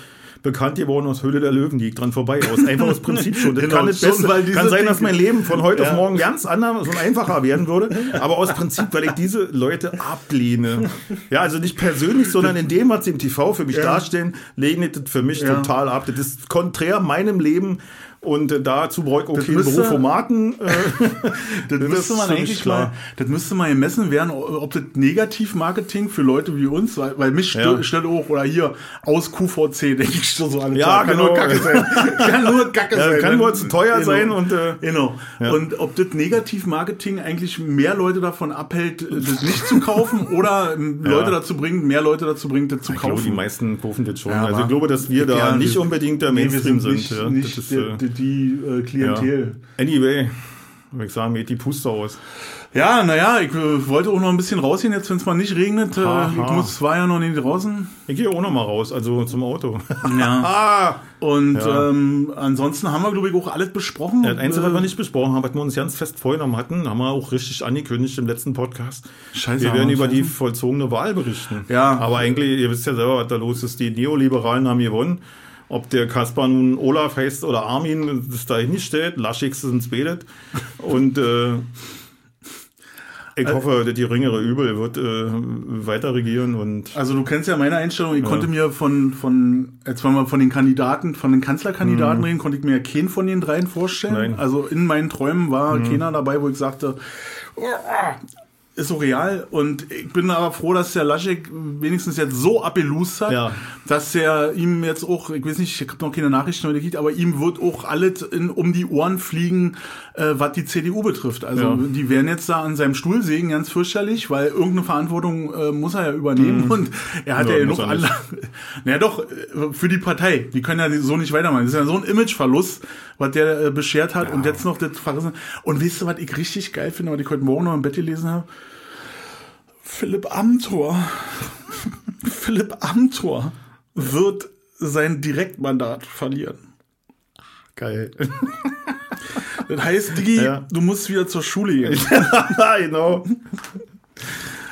B: bekannt geworden aus Höhle der Löwen, die ich dran vorbei aus. Einfach aus Prinzip schon. Das [LAUGHS]
A: Genau,
B: kann das
A: schon,
B: Beste.
A: weil
B: Kann sein, dass mein Leben von heute
A: Ja.
B: auf morgen ganz anders und einfacher werden würde, [LAUGHS] aber aus Prinzip, weil ich diese Leute ablehne. Ja, also nicht persönlich, sondern in dem, was sie im TV für mich
A: Ja.
B: darstellen, lehne ich das für mich
A: Ja.
B: total ab. Das ist konträr meinem Leben und äh, dazu
A: Das
B: keinen
A: müsste-
B: Beruf Formaten. Äh, [LAUGHS]
A: Das, [LAUGHS]
B: Das
A: müsste man eigentlich mal, das müsste mal gemessen werden, ob das Negativ-Marketing für Leute wie uns, weil, weil mich
B: Ja.
A: stellt auch, oder hier aus QVC, [LAUGHS] denke ich schon so alle
B: Ja,
A: kann
B: genau.
A: nur Kacke sein. kann nur Kacke
B: Ja,
A: sein.
B: kann
A: ne?
B: nur zu teuer
A: Genau.
B: sein und äh,
A: Genau.
B: Ja.
A: Und ob das Negativ-Marketing eigentlich mehr Leute davon abhält, das nicht zu kaufen oder ähm, Leute dazu bringt, mehr Leute dazu bringt, das zu
B: Ich glaube,
A: kaufen.
B: die meisten kaufen das schon. Also ich glaube, dass wir da nicht unbedingt der
A: Nee,
B: Mainstream sind.
A: nicht,
B: ja.
A: nicht
B: das ist,
A: die,
B: äh,
A: äh,
B: ja.
A: Klientel.
B: Anyway, würde ich sagen, geht die Puste aus.
A: Ja, naja, ich äh, wollte auch noch ein bisschen rausgehen, jetzt wenn es mal nicht regnet. Äh, ich muss zwei ja noch nicht draußen.
B: Ich gehe auch noch mal raus, also zum Auto. [LAUGHS]
A: Ja.
B: ah!
A: Und
B: Ja.
A: ähm, ansonsten haben wir, glaube ich, auch alles besprochen.
B: Das Einzige, was
A: Äh,
B: wir nicht besprochen haben, was wir uns ganz fest vorgenommen hatten, haben wir auch richtig angekündigt im letzten Podcast.
A: Scheiße,
B: wir werden über die vollzogene Wahl berichten.
A: Ja.
B: Aber eigentlich, ihr wisst ja selber, was da los ist. Die Neoliberalen haben gewonnen. Ob der Kaspar nun Olaf heißt oder Armin, das da hingestellt. Laschig ist ins Betet. Und äh, ich hoffe, die geringere Übel wird äh, weiter regieren und
A: Also du kennst ja meine Einstellung, ich konnte mir von, von, jetzt wollen wir von den Kandidaten, von den Kanzlerkandidaten reden, konnte ich mir ja keinen von den dreien vorstellen.
B: Mhm. Nein. Mhm.
A: Also in meinen Träumen war keiner dabei, wo ich sagte, "Oh, ist so real. Und ich bin aber froh, dass der Laschek wenigstens jetzt so abgelust hat,
B: Ja.
A: dass er ihm jetzt auch, ich weiß nicht, ich habe noch keine Nachrichten heute gekriegt, aber ihm wird auch alles in, um die Ohren fliegen, äh, was die CDU betrifft. Also
B: Ja.
A: die werden jetzt da an seinem Stuhl sägen, ganz fürchterlich, weil irgendeine Verantwortung äh, muss er ja übernehmen und er hat
B: Mhm. Ja,
A: ja, genug. Anlagen. Naja doch, äh, für die Partei. Die können ja so nicht weitermachen. Das ist ja so ein Imageverlust, was der äh, beschert hat und jetzt noch das Verrissen. Und weißt du, was ich richtig geil finde, was ich heute Morgen noch im Bett gelesen habe? Philipp Amthor. [LAUGHS] Philipp Amthor wird sein Direktmandat verlieren.
B: geil. [LAUGHS]
A: Das heißt, Digi,
B: Ja.
A: du musst wieder zur Schule gehen. [LAUGHS]
B: genau.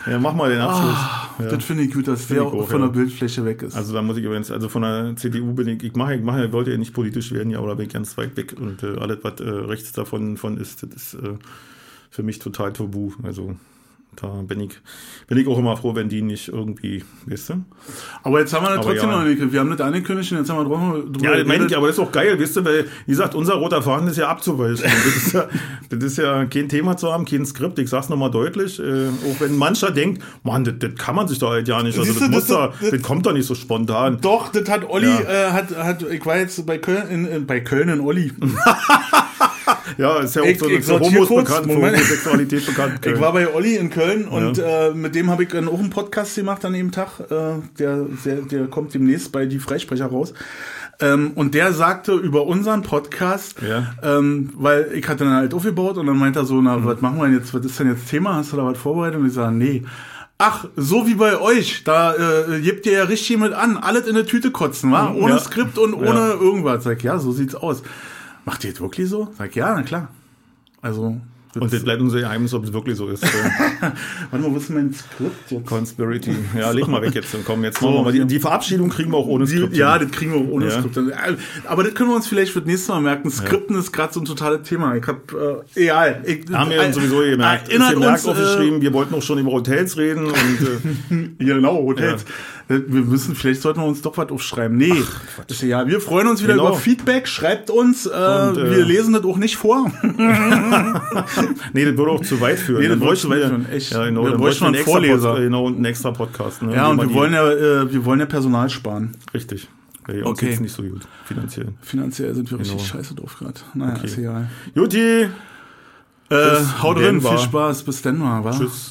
B: Ja, mach mal den Abschluss. ja.
A: Das finde ich gut, dass der auch von
B: ja.
A: der Bildfläche weg ist.
B: Also da muss ich übrigens, also von der CDU bin ich, ich mache, ich mache, ich wollte ja nicht politisch werden, ja, oder bin ich ganz weit weg und äh, alles, was äh, rechts davon von ist, das ist äh, für mich total tabu. Also da bin ich, bin ich auch immer froh, wenn die nicht irgendwie, weißt du?
A: aber jetzt haben wir das trotzdem
B: ja.
A: noch nicht. Wir haben das angekündigt und jetzt haben wir drüber,
B: Ja, das meine ich, aber das ist auch geil, weißt du, weil, wie gesagt, unser roter Faden ist ja abzuweichen. [LAUGHS] Das ist ja, das ist ja kein Thema zu haben, kein Skript, ich sag's nochmal deutlich, äh, auch wenn mancher denkt, Mann, das, das kann man sich doch halt ja nicht, also das, muss da, das kommt doch nicht so spontan.
A: Doch, das hat Olli,
B: Ja.
A: äh, hat, hat, ich war jetzt bei Köln, in, in, bei Köln in Olli. [LAUGHS]
B: Ja, ist ja auch
A: Ich-
B: so
A: ich
B: für Homos
A: kurz,
B: bekannt, für
A: Moment.
B: Homosexualität bekannt.
A: Ich war bei Olli in Köln und
B: Ja.
A: äh, mit dem habe ich dann auch einen Podcast gemacht an dem Tag. Äh, der, der, der kommt demnächst bei die Freisprecher raus. Ähm, und der sagte über unseren Podcast,
B: Ja.
A: ähm, weil ich hatte dann halt aufgebaut und dann meint er so,
B: Mhm.
A: na, was machen wir denn jetzt, was ist denn jetzt Thema? Hast du da was vorbereitet? Und ich sage, nee. Ach, so wie bei euch, da äh, gebt ihr ja richtig mit an, alles in eine Tüte kotzen, wa? Ohne
B: Ja.
A: Skript und ohne
B: Ja.
A: irgendwas. Sag, ja, so sieht's aus. Macht ihr das wirklich so? Sag, ja, na klar. Also,
B: Und das bleibt unser Geheimnis, ob es wirklich so ist. [LAUGHS] Äh,
A: Warte mal, wo ist mein Skript jetzt?
B: Conspiracy. Ja, leg mal weg jetzt und komm, jetzt machen wir mal. Die,
A: ja.
B: die Verabschiedung kriegen wir auch ohne
A: Die,
B: Skript.
A: ja, das kriegen wir auch ohne
B: Ja.
A: Skript. Aber das können wir uns vielleicht für das nächste Mal merken. Skripten ist gerade so ein totales Thema. Ich hab, äh, egal. Ich,
B: haben wir uns sowieso gemerkt. Ist
A: Erinnert
B: gemerkt
A: uns, äh,
B: aufgeschrieben, wir wollten auch schon über Hotels reden und äh,
A: Ja, [LAUGHS] genau, Hotels. Wir müssen, vielleicht sollten wir uns doch was aufschreiben. Nee, ist ja, wir freuen uns wieder
B: Genau.
A: über Feedback. Schreibt uns. Äh,
B: Und, äh,
A: wir lesen das auch nicht vor. [LAUGHS]
B: nee, das würde auch zu weit führen.
A: Nee, das würde zu weit führen, echt.
B: Ja, genau,
A: Wir
B: dann
A: bräuchten
B: einen
A: Vorleser.
B: Pod, genau, und einen extra Podcast. Ne,
A: Ja, und wir wollen ja, äh, wir wollen ja Personal sparen.
B: Richtig. Weil uns
A: Okay.
B: geht's nicht so gut, finanziell.
A: Finanziell sind wir richtig
B: Genau.
A: scheiße drauf gerade. Naja,
B: Okay.
A: ist egal.
B: Juti,
A: Äh, haut drin,
B: Denver.
A: viel Spaß. Bis dann mal, wa?
B: tschüss.